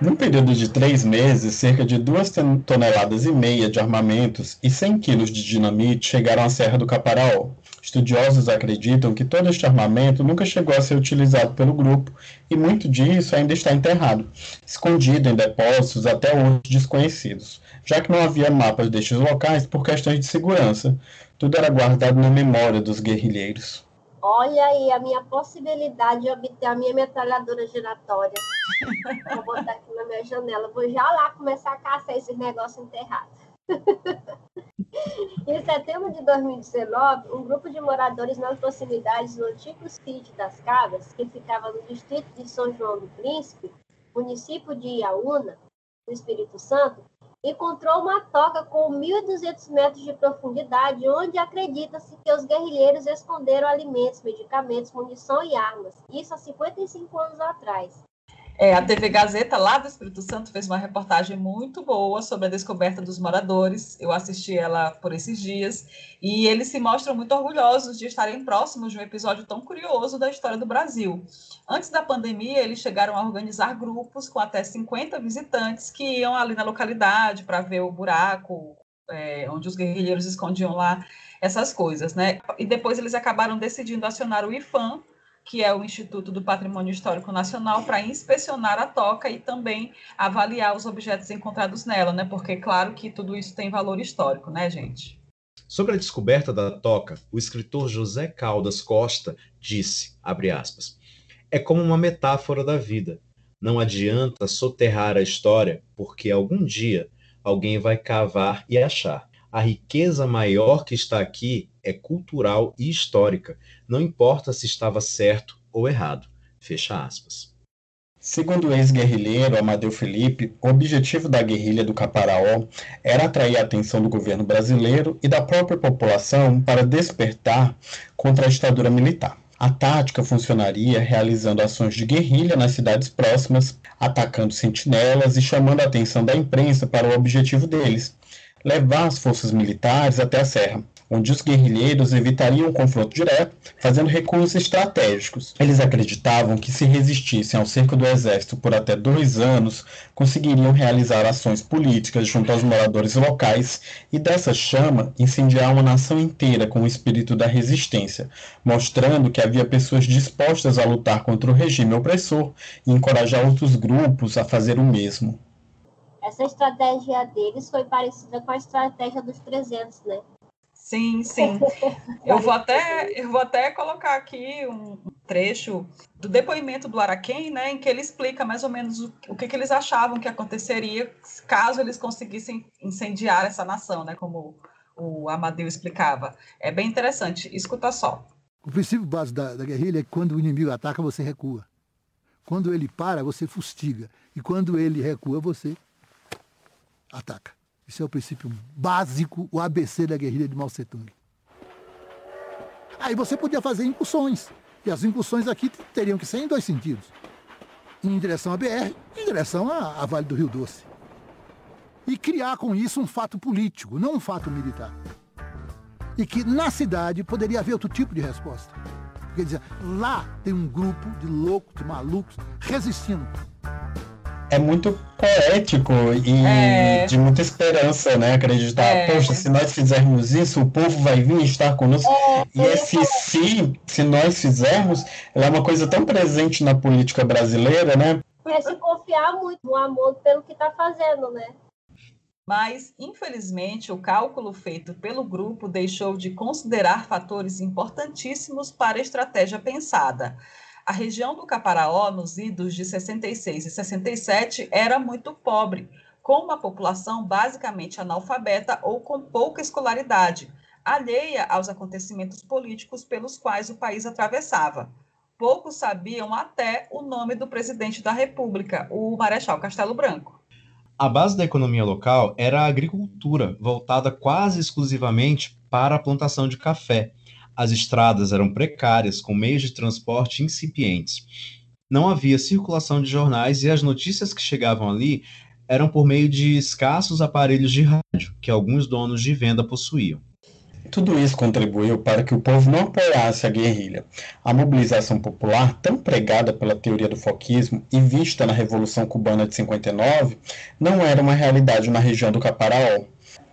Num período de três meses, cerca de duas toneladas e meia de armamentos e 100 quilos de dinamite chegaram à Serra do Caparaó. Estudiosos acreditam que todo este armamento nunca chegou a ser utilizado pelo grupo e muito disso ainda está enterrado, escondido em depósitos até hoje desconhecidos já que não havia mapas destes locais por questões de segurança. Tudo era guardado na memória dos guerrilheiros. Olha aí a minha possibilidade de obter a minha metralhadora giratória. Vou botar aqui na minha janela. Vou já lá começar a caçar esses negócios enterrados. em setembro de 2019, um grupo de moradores nas proximidades do antigo sítio das Cabras, que ficava no distrito de São João do Príncipe, município de Iaúna, no Espírito Santo, encontrou uma toca com 1.200 metros de profundidade, onde acredita-se que os guerrilheiros esconderam alimentos, medicamentos, munição e armas. Isso há 55 anos atrás. É, a TV Gazeta, lá do Espírito Santo, fez uma reportagem muito boa sobre a descoberta dos moradores. Eu assisti ela por esses dias. E eles se mostram muito orgulhosos de estarem próximos de um episódio tão curioso da história do Brasil. Antes da pandemia, eles chegaram a organizar grupos com até 50 visitantes que iam ali na localidade para ver o buraco, é, onde os guerrilheiros escondiam lá essas coisas, né? E depois eles acabaram decidindo acionar o IFAM que é o Instituto do Patrimônio Histórico Nacional, para inspecionar a toca e também avaliar os objetos encontrados nela, né? Porque, claro, que tudo isso tem valor histórico, né, gente? Sobre a descoberta da toca, o escritor José Caldas Costa disse, aspas, é como uma metáfora da vida. Não adianta soterrar a história, porque algum dia alguém vai cavar e achar. A riqueza maior que está aqui é cultural e histórica, não importa se estava certo ou errado. Fecha aspas. Segundo o ex-guerrilheiro Amadeu Felipe, o objetivo da guerrilha do Caparaó era atrair a atenção do governo brasileiro e da própria população para despertar contra a ditadura militar. A tática funcionaria realizando ações de guerrilha nas cidades próximas, atacando sentinelas e chamando a atenção da imprensa para o objetivo deles, levar as forças militares até a serra, onde os guerrilheiros evitariam o confronto direto, fazendo recursos estratégicos. Eles acreditavam que, se resistissem ao cerco do exército por até dois anos, conseguiriam realizar ações políticas junto aos moradores locais e, dessa chama, incendiar uma nação inteira com o espírito da resistência, mostrando que havia pessoas dispostas a lutar contra o regime opressor e encorajar outros grupos a fazer o mesmo. Essa estratégia deles foi parecida com a estratégia dos 300, né? Sim, sim. Eu vou até, eu vou até colocar aqui um trecho do depoimento do Araquém, né, em que ele explica mais ou menos o, o que, que eles achavam que aconteceria caso eles conseguissem incendiar essa nação, né, como o Amadeu explicava. É bem interessante. Escuta só. O princípio básico da, da guerrilha é que quando o inimigo ataca, você recua. Quando ele para, você fustiga. E quando ele recua, você ataca. Esse é o princípio básico, o ABC da guerrilha de Mao Tse Tung. Aí você podia fazer incursões. E as incursões aqui teriam que ser em dois sentidos. Em direção à BR e em direção à, à Vale do Rio Doce. E criar com isso um fato político, não um fato militar. E que na cidade poderia haver outro tipo de resposta. Quer dizer, lá tem um grupo de loucos, de malucos, resistindo é muito poético e é... de muita esperança, né? Acreditar, é... poxa, se nós fizermos isso, o povo vai vir estar conosco. É, e esse se, se nós fizermos, é uma coisa tão presente na política brasileira, né? É se confiar muito no amor pelo que está fazendo, né? Mas, infelizmente, o cálculo feito pelo grupo deixou de considerar fatores importantíssimos para a estratégia pensada a região do Caparaó, nos idos de 66 e 67, era muito pobre, com uma população basicamente analfabeta ou com pouca escolaridade, alheia aos acontecimentos políticos pelos quais o país atravessava. Poucos sabiam até o nome do presidente da República, o Marechal Castelo Branco. A base da economia local era a agricultura, voltada quase exclusivamente para a plantação de café as estradas eram precárias, com meios de transporte incipientes. Não havia circulação de jornais e as notícias que chegavam ali eram por meio de escassos aparelhos de rádio que alguns donos de venda possuíam. Tudo isso contribuiu para que o povo não apoiasse a guerrilha. A mobilização popular, tão pregada pela teoria do foquismo e vista na Revolução Cubana de 59, não era uma realidade na região do Caparaó.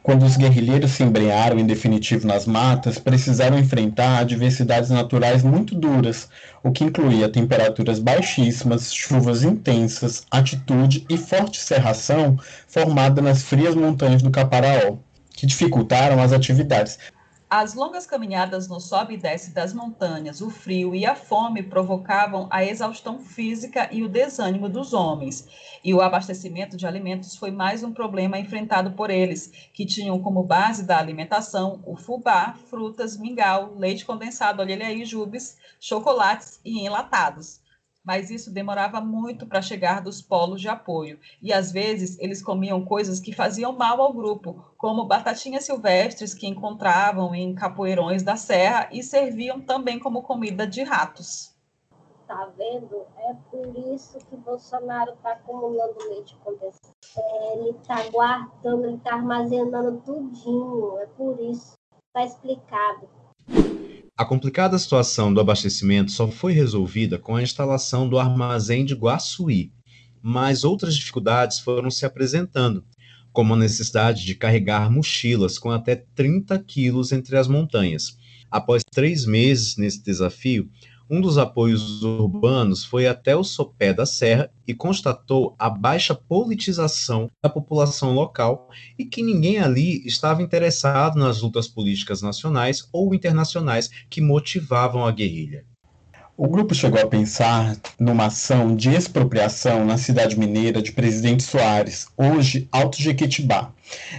Quando os guerrilheiros se embrenharam em definitivo nas matas, precisaram enfrentar adversidades naturais muito duras, o que incluía temperaturas baixíssimas, chuvas intensas, altitude e forte serração formada nas frias montanhas do Caparaó, que dificultaram as atividades. As longas caminhadas no sobe e desce das montanhas, o frio e a fome provocavam a exaustão física e o desânimo dos homens. E o abastecimento de alimentos foi mais um problema enfrentado por eles, que tinham como base da alimentação o fubá, frutas, mingau, leite condensado, olha aí, jubes, chocolates e enlatados mas isso demorava muito para chegar dos polos de apoio. E às vezes eles comiam coisas que faziam mal ao grupo, como batatinhas silvestres que encontravam em capoeirões da serra e serviam também como comida de ratos. Tá vendo? É por isso que Bolsonaro está acumulando leite condensado. Ele está guardando, ele está armazenando tudinho. É por isso. Está explicado. A complicada situação do abastecimento só foi resolvida com a instalação do armazém de Guaçuí, mas outras dificuldades foram se apresentando, como a necessidade de carregar mochilas com até 30 quilos entre as montanhas. Após três meses nesse desafio, um dos apoios urbanos foi até o sopé da serra e constatou a baixa politização da população local e que ninguém ali estava interessado nas lutas políticas nacionais ou internacionais que motivavam a guerrilha. O grupo chegou a pensar numa ação de expropriação na cidade mineira de Presidente Soares, hoje Alto Jequitibá.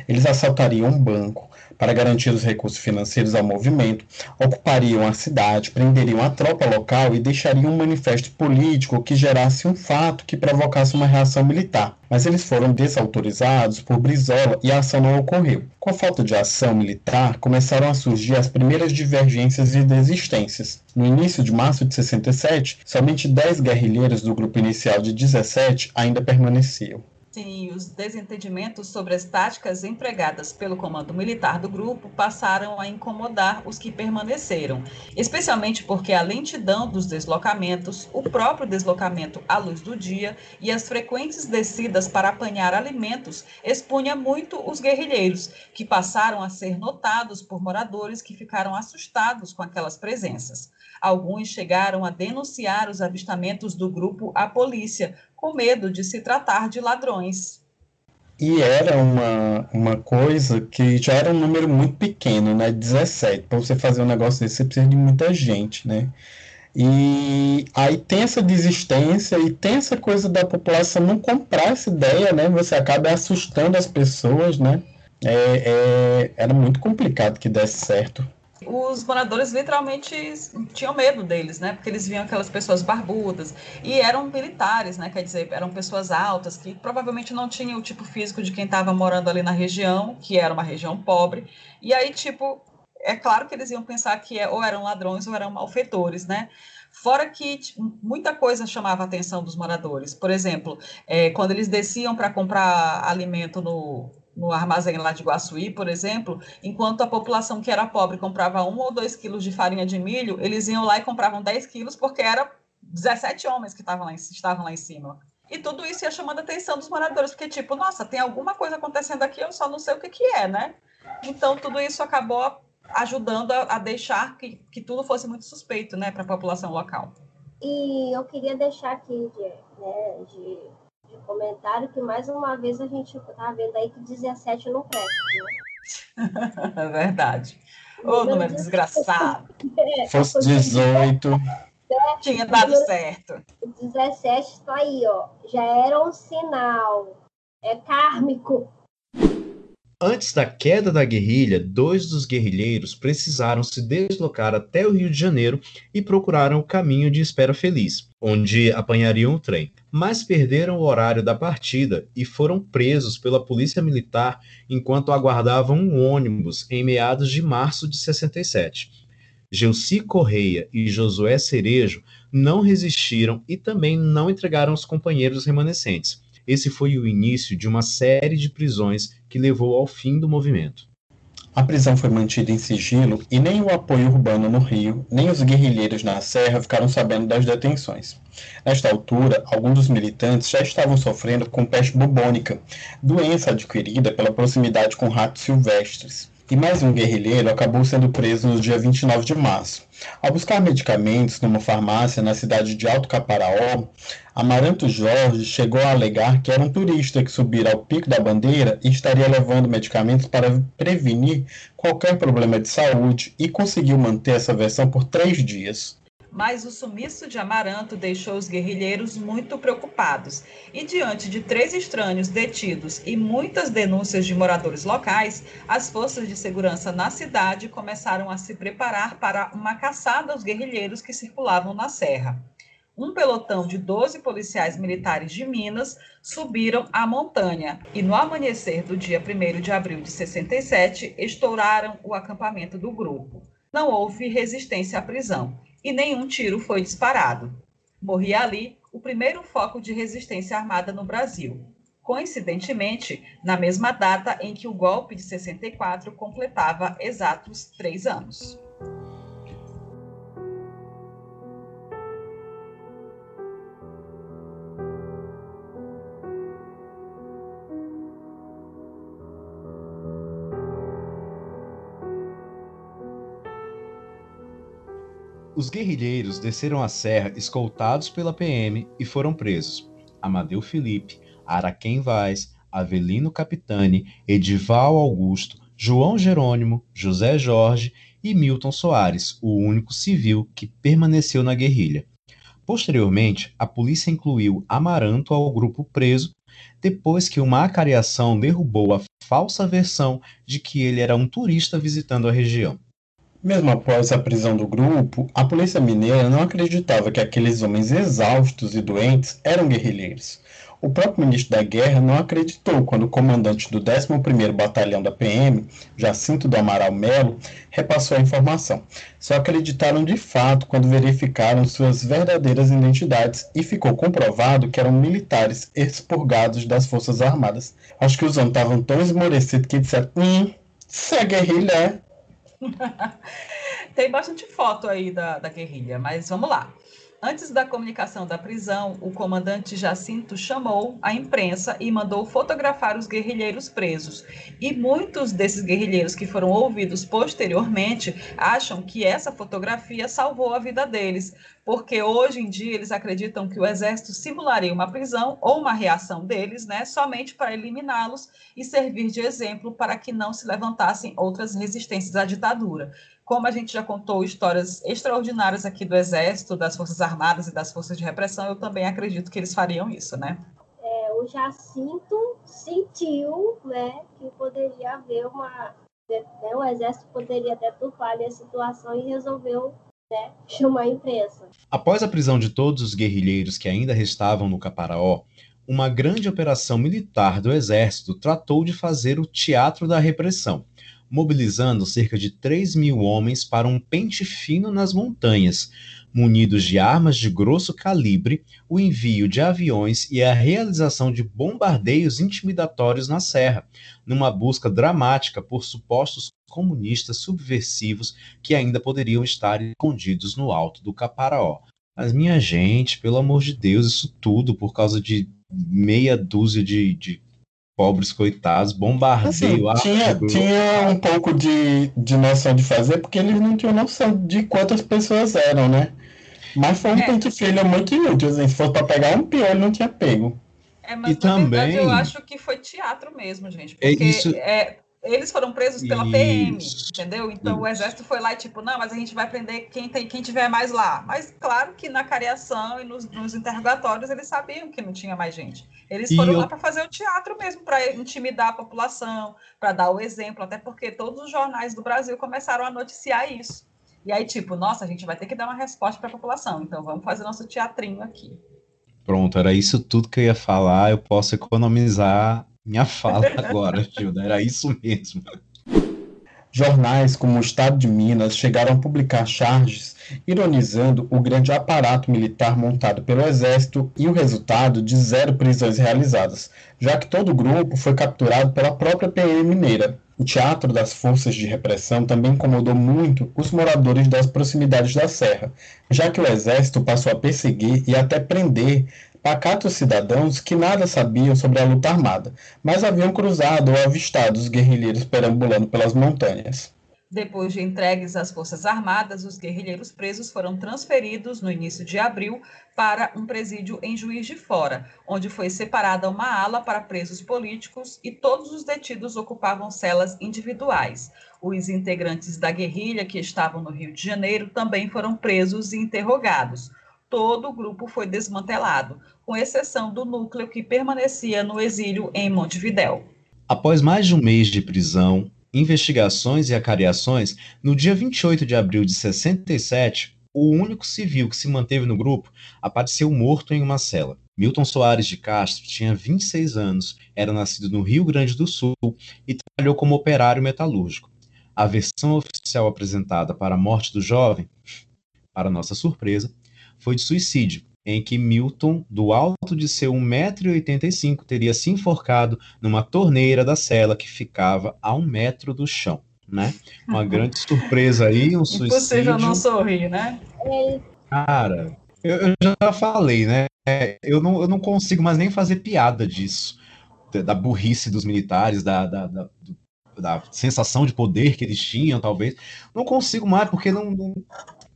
Eles assaltariam um banco, para garantir os recursos financeiros ao movimento, ocupariam a cidade, prenderiam a tropa local e deixariam um manifesto político que gerasse um fato que provocasse uma reação militar. Mas eles foram desautorizados por Brizola e a ação não ocorreu. Com a falta de ação militar, começaram a surgir as primeiras divergências e desistências. No início de março de 67, somente 10 guerrilheiros do grupo inicial de 17 ainda permaneciam. Sim, os desentendimentos sobre as táticas empregadas pelo comando militar do grupo passaram a incomodar os que permaneceram, especialmente porque a lentidão dos deslocamentos, o próprio deslocamento à luz do dia e as frequentes descidas para apanhar alimentos expunha muito os guerrilheiros, que passaram a ser notados por moradores que ficaram assustados com aquelas presenças. Alguns chegaram a denunciar os avistamentos do grupo à polícia, com medo de se tratar de ladrões. E era uma, uma coisa que já era um número muito pequeno, né? 17. Para você fazer um negócio desse, você precisa de muita gente, né? E aí tem essa desistência e tem essa coisa da população não comprar essa ideia, né? Você acaba assustando as pessoas, né? É, é, era muito complicado que desse certo os moradores literalmente tinham medo deles, né? Porque eles viam aquelas pessoas barbudas e eram militares, né? Quer dizer, eram pessoas altas que provavelmente não tinham o tipo físico de quem estava morando ali na região, que era uma região pobre. E aí, tipo, é claro que eles iam pensar que é, ou eram ladrões ou eram malfeitores, né? Fora que muita coisa chamava a atenção dos moradores. Por exemplo, é, quando eles desciam para comprar alimento no, no armazém lá de Guaçuí, por exemplo, enquanto a população que era pobre comprava um ou dois quilos de farinha de milho, eles iam lá e compravam 10 quilos porque era 17 homens que estavam lá, estavam lá em cima. E tudo isso ia chamando a atenção dos moradores, porque, tipo, nossa, tem alguma coisa acontecendo aqui, eu só não sei o que, que é, né? Então, tudo isso acabou ajudando a, a deixar que, que tudo fosse muito suspeito, né, para a população local. E eu queria deixar aqui de, né, de, de, comentário que, mais uma vez, a gente está vendo aí que 17 não presta, né? É verdade. Ô, número desgraçado. É, Fosse 18. Tinha dado certo. 17 está aí, ó. Já era um sinal. É kármico. Antes da queda da guerrilha, dois dos guerrilheiros precisaram se deslocar até o Rio de Janeiro e procuraram o caminho de Espera Feliz, onde apanhariam o trem. Mas perderam o horário da partida e foram presos pela polícia militar enquanto aguardavam um ônibus em meados de março de 67. Gelsi Correia e Josué Cerejo não resistiram e também não entregaram os companheiros remanescentes. Esse foi o início de uma série de prisões que levou ao fim do movimento. A prisão foi mantida em sigilo e nem o apoio urbano no Rio, nem os guerrilheiros na Serra ficaram sabendo das detenções. Nesta altura, alguns dos militantes já estavam sofrendo com peste bubônica, doença adquirida pela proximidade com ratos silvestres. E mais um guerrilheiro acabou sendo preso no dia 29 de março. Ao buscar medicamentos numa farmácia na cidade de Alto Caparaó, Amaranto Jorge chegou a alegar que era um turista que subira ao pico da bandeira e estaria levando medicamentos para prevenir qualquer problema de saúde e conseguiu manter essa versão por três dias mas o sumiço de Amaranto deixou os guerrilheiros muito preocupados. E diante de três estranhos detidos e muitas denúncias de moradores locais, as forças de segurança na cidade começaram a se preparar para uma caçada aos guerrilheiros que circulavam na serra. Um pelotão de 12 policiais militares de Minas subiram a montanha e, no amanhecer do dia 1 de abril de 67, estouraram o acampamento do grupo. Não houve resistência à prisão e nenhum tiro foi disparado. Morria ali o primeiro foco de resistência armada no Brasil, coincidentemente na mesma data em que o golpe de 64 completava exatos três anos. Os guerrilheiros desceram a serra escoltados pela PM e foram presos. Amadeu Felipe, Araquém Vaz, Avelino Capitani, Edival Augusto, João Jerônimo, José Jorge e Milton Soares, o único civil que permaneceu na guerrilha. Posteriormente, a polícia incluiu Amaranto ao grupo preso, depois que uma acariação derrubou a falsa versão de que ele era um turista visitando a região. Mesmo após a prisão do grupo, a polícia mineira não acreditava que aqueles homens exaustos e doentes eram guerrilheiros. O próprio ministro da Guerra não acreditou quando o comandante do 11º Batalhão da PM, Jacinto do Amaral Melo, repassou a informação. Só acreditaram de fato quando verificaram suas verdadeiras identidades e ficou comprovado que eram militares expurgados das Forças Armadas. Acho que os homens estavam tão esmorecidos que disseram: hum, isso é guerrilha, é? Tem bastante foto aí da, da guerrilha, mas vamos lá. Antes da comunicação da prisão, o comandante Jacinto chamou a imprensa e mandou fotografar os guerrilheiros presos. E muitos desses guerrilheiros que foram ouvidos posteriormente acham que essa fotografia salvou a vida deles, porque hoje em dia eles acreditam que o exército simularia uma prisão ou uma reação deles, né, somente para eliminá-los e servir de exemplo para que não se levantassem outras resistências à ditadura como a gente já contou histórias extraordinárias aqui do Exército, das Forças Armadas e das Forças de Repressão, eu também acredito que eles fariam isso, né? É, o Jacinto sentiu né, que poderia haver uma. Né, o Exército poderia deturpar a situação e resolveu né, chamar a imprensa. Após a prisão de todos os guerrilheiros que ainda restavam no Caparaó, uma grande operação militar do Exército tratou de fazer o teatro da repressão mobilizando cerca de 3 mil homens para um pente fino nas montanhas, munidos de armas de grosso calibre, o envio de aviões e a realização de bombardeios intimidatórios na serra, numa busca dramática por supostos comunistas subversivos que ainda poderiam estar escondidos no alto do Caparaó. Mas, minha gente, pelo amor de Deus, isso tudo por causa de meia dúzia de, de pobres coitados, bombardeio. Assim, tinha, tinha um pouco de, de noção de fazer, porque eles não tinham noção de quantas pessoas eram, né? Mas foi um é. pente filho muito inútil, assim, se fosse para pegar um pior, ele não tinha pego. É, mas e na também... verdade eu acho que foi teatro mesmo, gente. É porque é isso... é, eles foram presos pela Isso. PM, entendeu? Então Isso. o exército foi lá e tipo, não, mas a gente vai prender quem tem quem tiver mais lá. Mas claro que na cariação e nos, nos interrogatórios eles sabiam que não tinha mais gente. Eles foram lá para fazer o teatro mesmo, para intimidar a população, para dar o exemplo, até porque todos os jornais do Brasil começaram a noticiar isso. E aí, tipo, nossa, a gente vai ter que dar uma resposta para a população, então vamos fazer nosso teatrinho aqui. Pronto, era isso tudo que eu ia falar. Eu posso economizar minha fala agora, Gilda, era isso mesmo. Jornais como o Estado de Minas chegaram a publicar charges ironizando o grande aparato militar montado pelo Exército e o resultado de zero prisões realizadas, já que todo o grupo foi capturado pela própria PM mineira. O teatro das forças de repressão também incomodou muito os moradores das proximidades da serra, já que o Exército passou a perseguir e até prender pacatos cidadãos que nada sabiam sobre a luta armada, mas haviam cruzado ou avistado os guerrilheiros perambulando pelas montanhas. Depois de entregues às Forças Armadas, os guerrilheiros presos foram transferidos no início de abril para um presídio em Juiz de Fora, onde foi separada uma ala para presos políticos e todos os detidos ocupavam celas individuais. Os integrantes da guerrilha que estavam no Rio de Janeiro também foram presos e interrogados todo o grupo foi desmantelado, com exceção do núcleo que permanecia no exílio em Montevidéu. Após mais de um mês de prisão, investigações e acariações, no dia 28 de abril de 67, o único civil que se manteve no grupo apareceu morto em uma cela. Milton Soares de Castro tinha 26 anos, era nascido no Rio Grande do Sul e trabalhou como operário metalúrgico. A versão oficial apresentada para a morte do jovem, para nossa surpresa, foi de suicídio, em que Milton, do alto de seu 1,85m, teria se enforcado numa torneira da cela que ficava a um metro do chão. Né? Uma grande surpresa aí, um suicídio. Impossível não sorrir, né? Cara, eu, eu, já falei, né? Eu não, eu não consigo mais nem fazer piada disso. Da burrice dos militares, da, da, da, da sensação de poder que eles tinham, talvez. Não consigo mais, porque não, não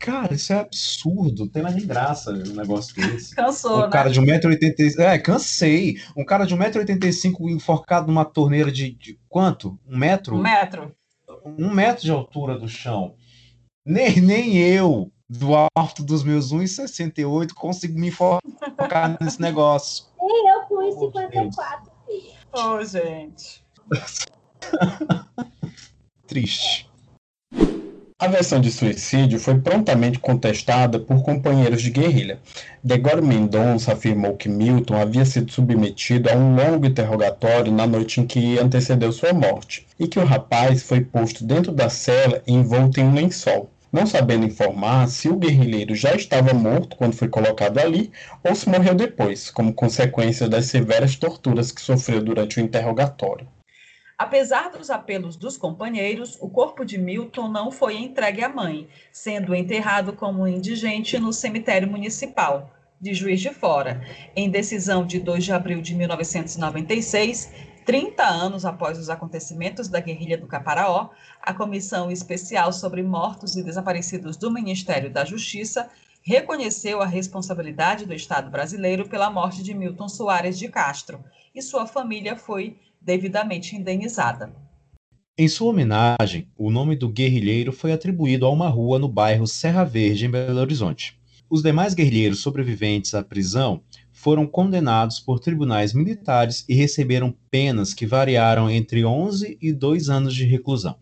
Cara, isso é absurdo. Tem mais nem graça um negócio desse. Cansou, um né? cara de 1,85m. É, cansei. Um cara de 1,85m enforcado numa torneira de, de, quanto? Um metro? Um metro. Um metro de altura do chão. Nem, nem eu, do alto dos meus 1,68, consigo me enfocar nesse negócio. Nem eu com 1,54. Ô, oh, gente. Triste. A versão de suicídio foi prontamente contestada por companheiros de guerrilha. Degoro Mendonça afirmou que Milton havia sido submetido a um longo interrogatório na noite em que antecedeu sua morte, e que o rapaz foi posto dentro da cela envolto em um lençol, não sabendo informar se o guerrilheiro já estava morto quando foi colocado ali ou se morreu depois, como consequência das severas torturas que sofreu durante o interrogatório. Apesar dos apelos dos companheiros, o corpo de Milton não foi entregue à mãe, sendo enterrado como indigente no cemitério municipal de Juiz de Fora. Em decisão de 2 de abril de 1996, 30 anos após os acontecimentos da guerrilha do Caparaó, a Comissão Especial sobre Mortos e Desaparecidos do Ministério da Justiça reconheceu a responsabilidade do Estado brasileiro pela morte de Milton Soares de Castro e sua família foi devidamente indenizada. Em sua homenagem, o nome do guerrilheiro foi atribuído a uma rua no bairro Serra Verde, em Belo Horizonte. Os demais guerrilheiros sobreviventes à prisão foram condenados por tribunais militares e receberam penas que variaram entre 11 e 2 anos de reclusão.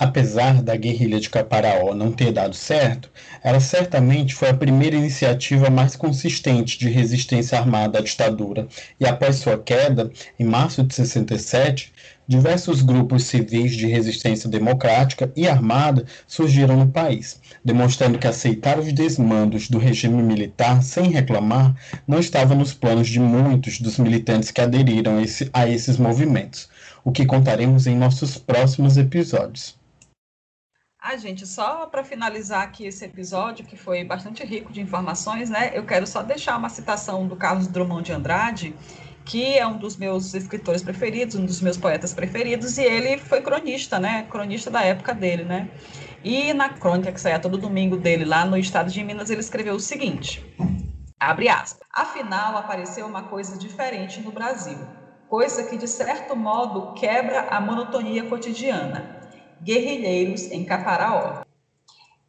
Apesar da guerrilha de Caparaó não ter dado certo, ela certamente foi a primeira iniciativa mais consistente de resistência armada à ditadura, e após sua queda, em março de 67, diversos grupos civis de resistência democrática e armada surgiram no país, demonstrando que aceitar os desmandos do regime militar sem reclamar não estava nos planos de muitos dos militantes que aderiram a, esse, a esses movimentos, o que contaremos em nossos próximos episódios. Ah, gente, só para finalizar aqui esse episódio, que foi bastante rico de informações, né? Eu quero só deixar uma citação do Carlos Drummond de Andrade, que é um dos meus escritores preferidos, um dos meus poetas preferidos, e ele foi cronista, né? Cronista da época dele, né? E na crônica que saía todo domingo dele lá no estado de Minas, ele escreveu o seguinte: abre aspas. Afinal, apareceu uma coisa diferente no Brasil, coisa que de certo modo quebra a monotonia cotidiana guerrilheiros em Caparaó.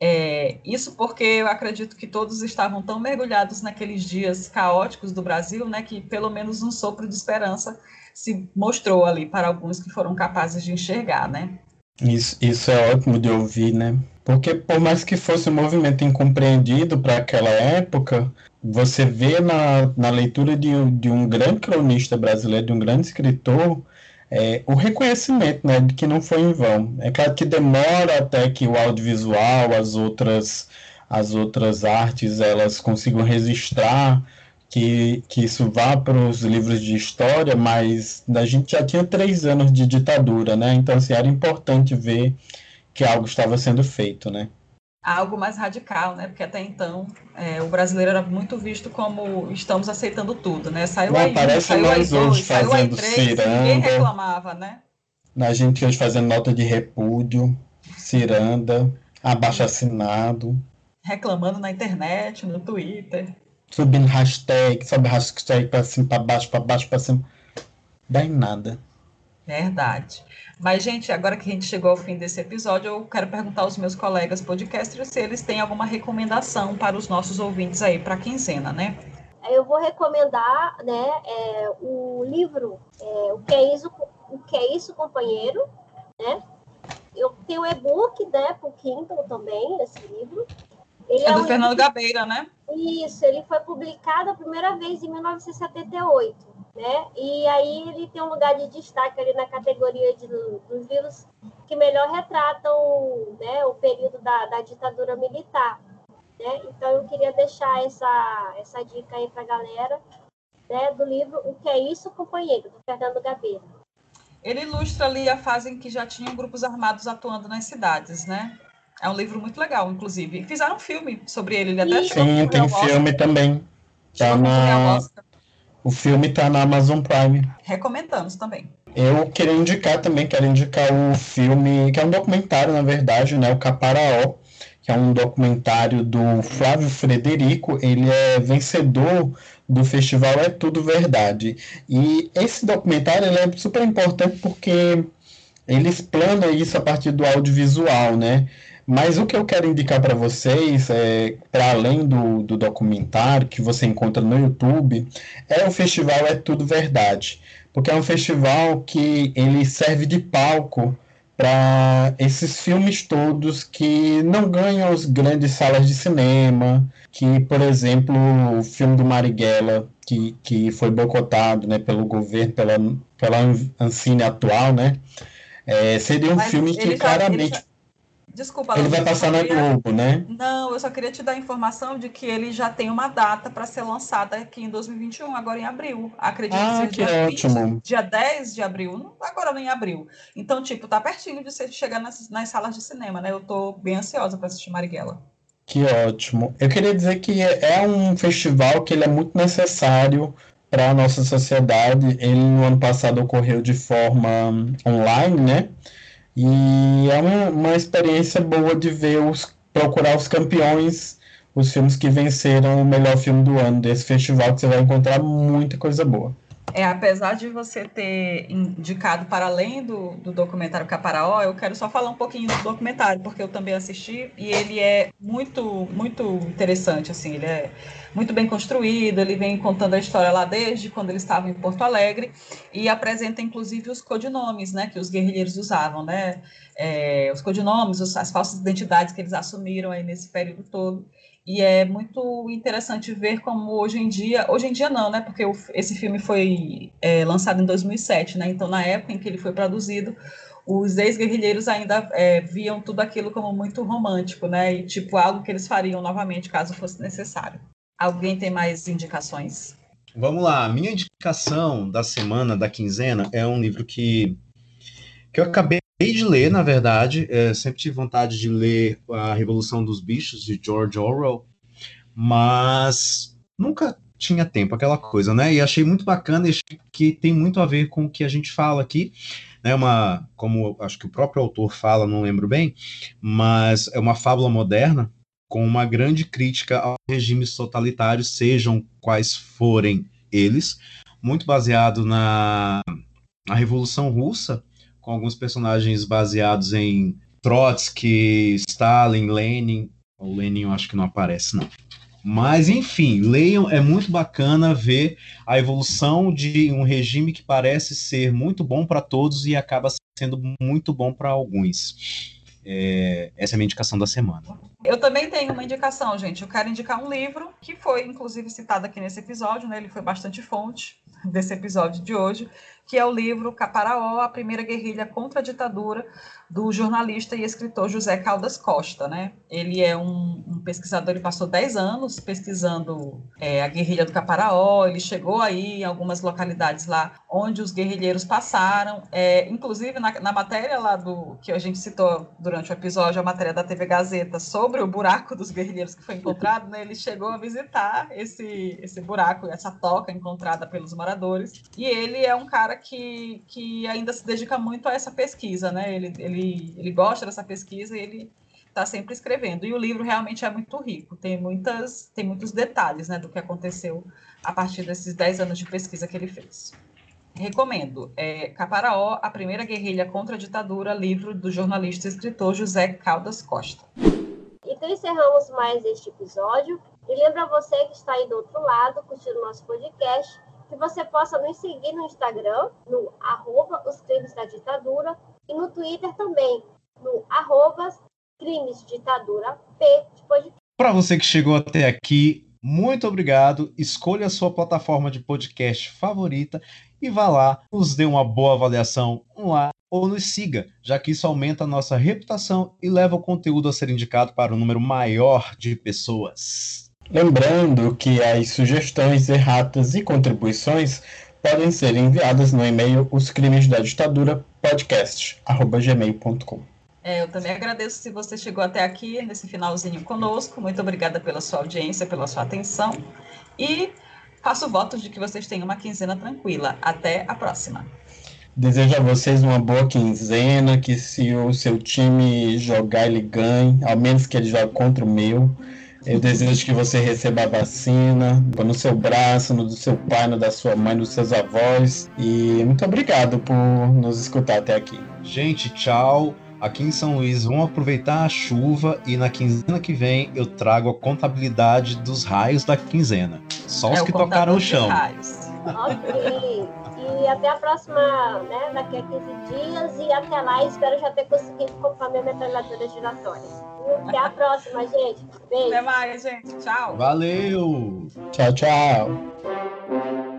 É, isso porque eu acredito que todos estavam tão mergulhados naqueles dias caóticos do Brasil, né, que pelo menos um sopro de esperança se mostrou ali para alguns que foram capazes de enxergar, né? Isso, isso é ótimo de ouvir, né? Porque por mais que fosse um movimento incompreendido para aquela época, você vê na, na leitura de, de um grande cronista brasileiro, de um grande escritor, é, o reconhecimento né, de que não foi em vão. É claro que demora até que o audiovisual, as outras, as outras artes, elas consigam registrar que, que isso vá para os livros de história, mas a gente já tinha três anos de ditadura, né? Então, assim, era importante ver que algo estava sendo feito, né? Algo mais radical, né? Porque até então é, o brasileiro era muito visto como estamos aceitando tudo, né? Saiu aí aparece saiu aí mais hoje saiu aí fazendo três, ninguém reclamava, né? A gente hoje fazendo nota de repúdio, ciranda, abaixo assinado, Reclamando na internet, no Twitter. subindo hashtag, sobe hashtag para cima, para baixo, para baixo, para cima. Dá em nada. Verdade. Mas, gente, agora que a gente chegou ao fim desse episódio, eu quero perguntar aos meus colegas podcasters se eles têm alguma recomendação para os nossos ouvintes aí para a quinzena, né? Eu vou recomendar né, é, o livro é, o, que é isso, o Que é Isso, Companheiro, né? Eu tenho um e-book, né, pro Kindle também, esse livro. Ele É do um Fernando Gabeira, né? Isso, ele foi publicado a primeira vez em 1978, né? E aí ele tem um lugar de destaque ali na categoria de, dos livros que melhor retratam né, o período da, da ditadura militar, né? Então eu queria deixar essa, essa dica aí para a galera, né, do livro O Que É Isso, Companheiro, do Fernando Gabeira. Ele ilustra ali a fase em que já tinham grupos armados atuando nas cidades, né? É um livro muito legal, inclusive. Fizeram um filme sobre ele, ele até Sim, tem filme também. Tá na, o filme tá na Amazon Prime. Recomendamos também. Eu queria indicar também, quero indicar o filme, que é um documentário, na verdade, né? O Caparaó, que é um documentário do Flávio Frederico. Ele é vencedor do festival É Tudo Verdade. E esse documentário ele é super importante porque ele explana isso a partir do audiovisual, né? Mas o que eu quero indicar para vocês, é, para além do, do documentário que você encontra no YouTube, é o festival É Tudo Verdade. Porque é um festival que ele serve de palco para esses filmes todos que não ganham as grandes salas de cinema, que, por exemplo, o filme do Marighella, que, que foi boicotado né, pelo governo, pela, pela Ancine atual, né, é, seria um Mas filme que claramente Desculpa, ele vai passar na queria- Globo, né? Não, eu só queria te dar a informação de que ele já tem uma data para ser lançada aqui em 2021, agora em abril. Acredito Ah, que dia 20, ótimo. dia 10 de abril, agora nem em abril. Então, tipo, tá pertinho de você chegar nas, nas salas de cinema, né? Eu tô bem ansiosa para assistir Marighella. Que ótimo. Eu queria dizer que é é um festival que ele é muito necessário para a nossa sociedade. Ele no ano passado ocorreu de forma online, né? E é uma, uma experiência boa de ver os procurar os campeões, os filmes que venceram o melhor filme do ano desse festival, que você vai encontrar muita coisa boa. É, apesar de você ter indicado para além do, do documentário Caparaó, eu quero só falar um pouquinho do documentário, porque eu também assisti e ele é muito, muito interessante, assim, ele é muito bem construído. Ele vem contando a história lá desde quando eles estavam em Porto Alegre e apresenta inclusive os codinomes, né, que os guerrilheiros usavam, né, é, os codinomes, as falsas identidades que eles assumiram aí nesse período todo. E é muito interessante ver como hoje em dia, hoje em dia não, né? Porque o, esse filme foi é, lançado em 2007, né? Então, na época em que ele foi produzido, os ex-guerrilheiros ainda é, viam tudo aquilo como muito romântico, né? E tipo algo que eles fariam novamente caso fosse necessário. Alguém tem mais indicações? Vamos lá, minha indicação da semana, da quinzena, é um livro que, que eu acabei de ler, na verdade. É, sempre tive vontade de ler A Revolução dos Bichos, de George Orwell, mas nunca tinha tempo, aquela coisa, né? E achei muito bacana que tem muito a ver com o que a gente fala aqui, né? Uma, como acho que o próprio autor fala, não lembro bem, mas é uma fábula moderna com uma grande crítica aos regimes totalitários, sejam quais forem eles, muito baseado na, na Revolução Russa, com alguns personagens baseados em Trotsky, Stalin, Lenin. O Lenin eu acho que não aparece, não. Mas, enfim, leiam, é muito bacana ver a evolução de um regime que parece ser muito bom para todos e acaba sendo muito bom para alguns. É, essa é a minha indicação da semana. Eu também tenho uma indicação, gente. Eu quero indicar um livro que foi, inclusive, citado aqui nesse episódio, né? Ele foi bastante fonte desse episódio de hoje, que é o livro Caparaó, a primeira guerrilha contra a ditadura, do jornalista e escritor José Caldas Costa. Né? Ele é um, um pesquisador, ele passou 10 anos pesquisando é, a guerrilha do Caparaó, ele chegou aí em algumas localidades lá onde os guerrilheiros passaram, é, inclusive na, na, matéria lá do que a gente citou durante o episódio, a matéria da TV Gazeta sobre o buraco dos guerrilheiros que foi encontrado, né? ele chegou a visitar esse, esse buraco, essa toca encontrada pelos moradores, e ele é um cara que, que ainda se dedica muito a essa pesquisa, né? Ele, ele, ele gosta dessa pesquisa e ele está sempre escrevendo. E o livro realmente é muito rico, tem, muitas, tem muitos detalhes né, do que aconteceu a partir desses 10 anos de pesquisa que ele fez. Recomendo. É Caparaó, A Primeira Guerrilha contra a Ditadura, livro do jornalista e escritor José Caldas Costa. Então encerramos mais este episódio. E lembra você que está aí do outro lado, curtindo nosso podcast, que você possa nos seguir no Instagram, no arroba os crimes da ditadura, e no Twitter também, no arroba crimes ditadura P de podcast. Para você que chegou até aqui, muito obrigado. Escolha a sua plataforma de podcast favorita e vá lá, nos dê uma boa avaliação lá ou nos siga, já que isso aumenta a nossa reputação e leva o conteúdo a ser indicado para um número maior de pessoas. Lembrando que as sugestões, erratas e contribuições podem ser enviadas no e-mail os crimes da ditadura podcast@gmail.com. É, eu também agradeço se você chegou até aqui nesse finalzinho conosco. Muito obrigada pela sua audiência, pela sua atenção e faço votos de que vocês tenham uma quinzena tranquila. Até a próxima. Desejo a vocês uma boa quinzena, que se o seu time jogar, ele ganhe, ao menos que ele jogue contra o meu. Eu desejo que você receba a vacina no seu braço, no do seu pai, no da sua mãe, nos seus avós. E muito obrigado por nos escutar até aqui. Gente, tchau. Aqui em São Luís, vamos aproveitar a chuva e na quinzena que vem eu trago a contabilidade dos raios da quinzena. Só os é que tocaram o chão. Ok. E até a próxima, né? Daqui a 15 dias. E até lá, espero já ter conseguido comprar minha metralhadora giratória. Até a próxima, gente. Beijo. Até mais, gente. Tchau. Valeu. Tchau, tchau.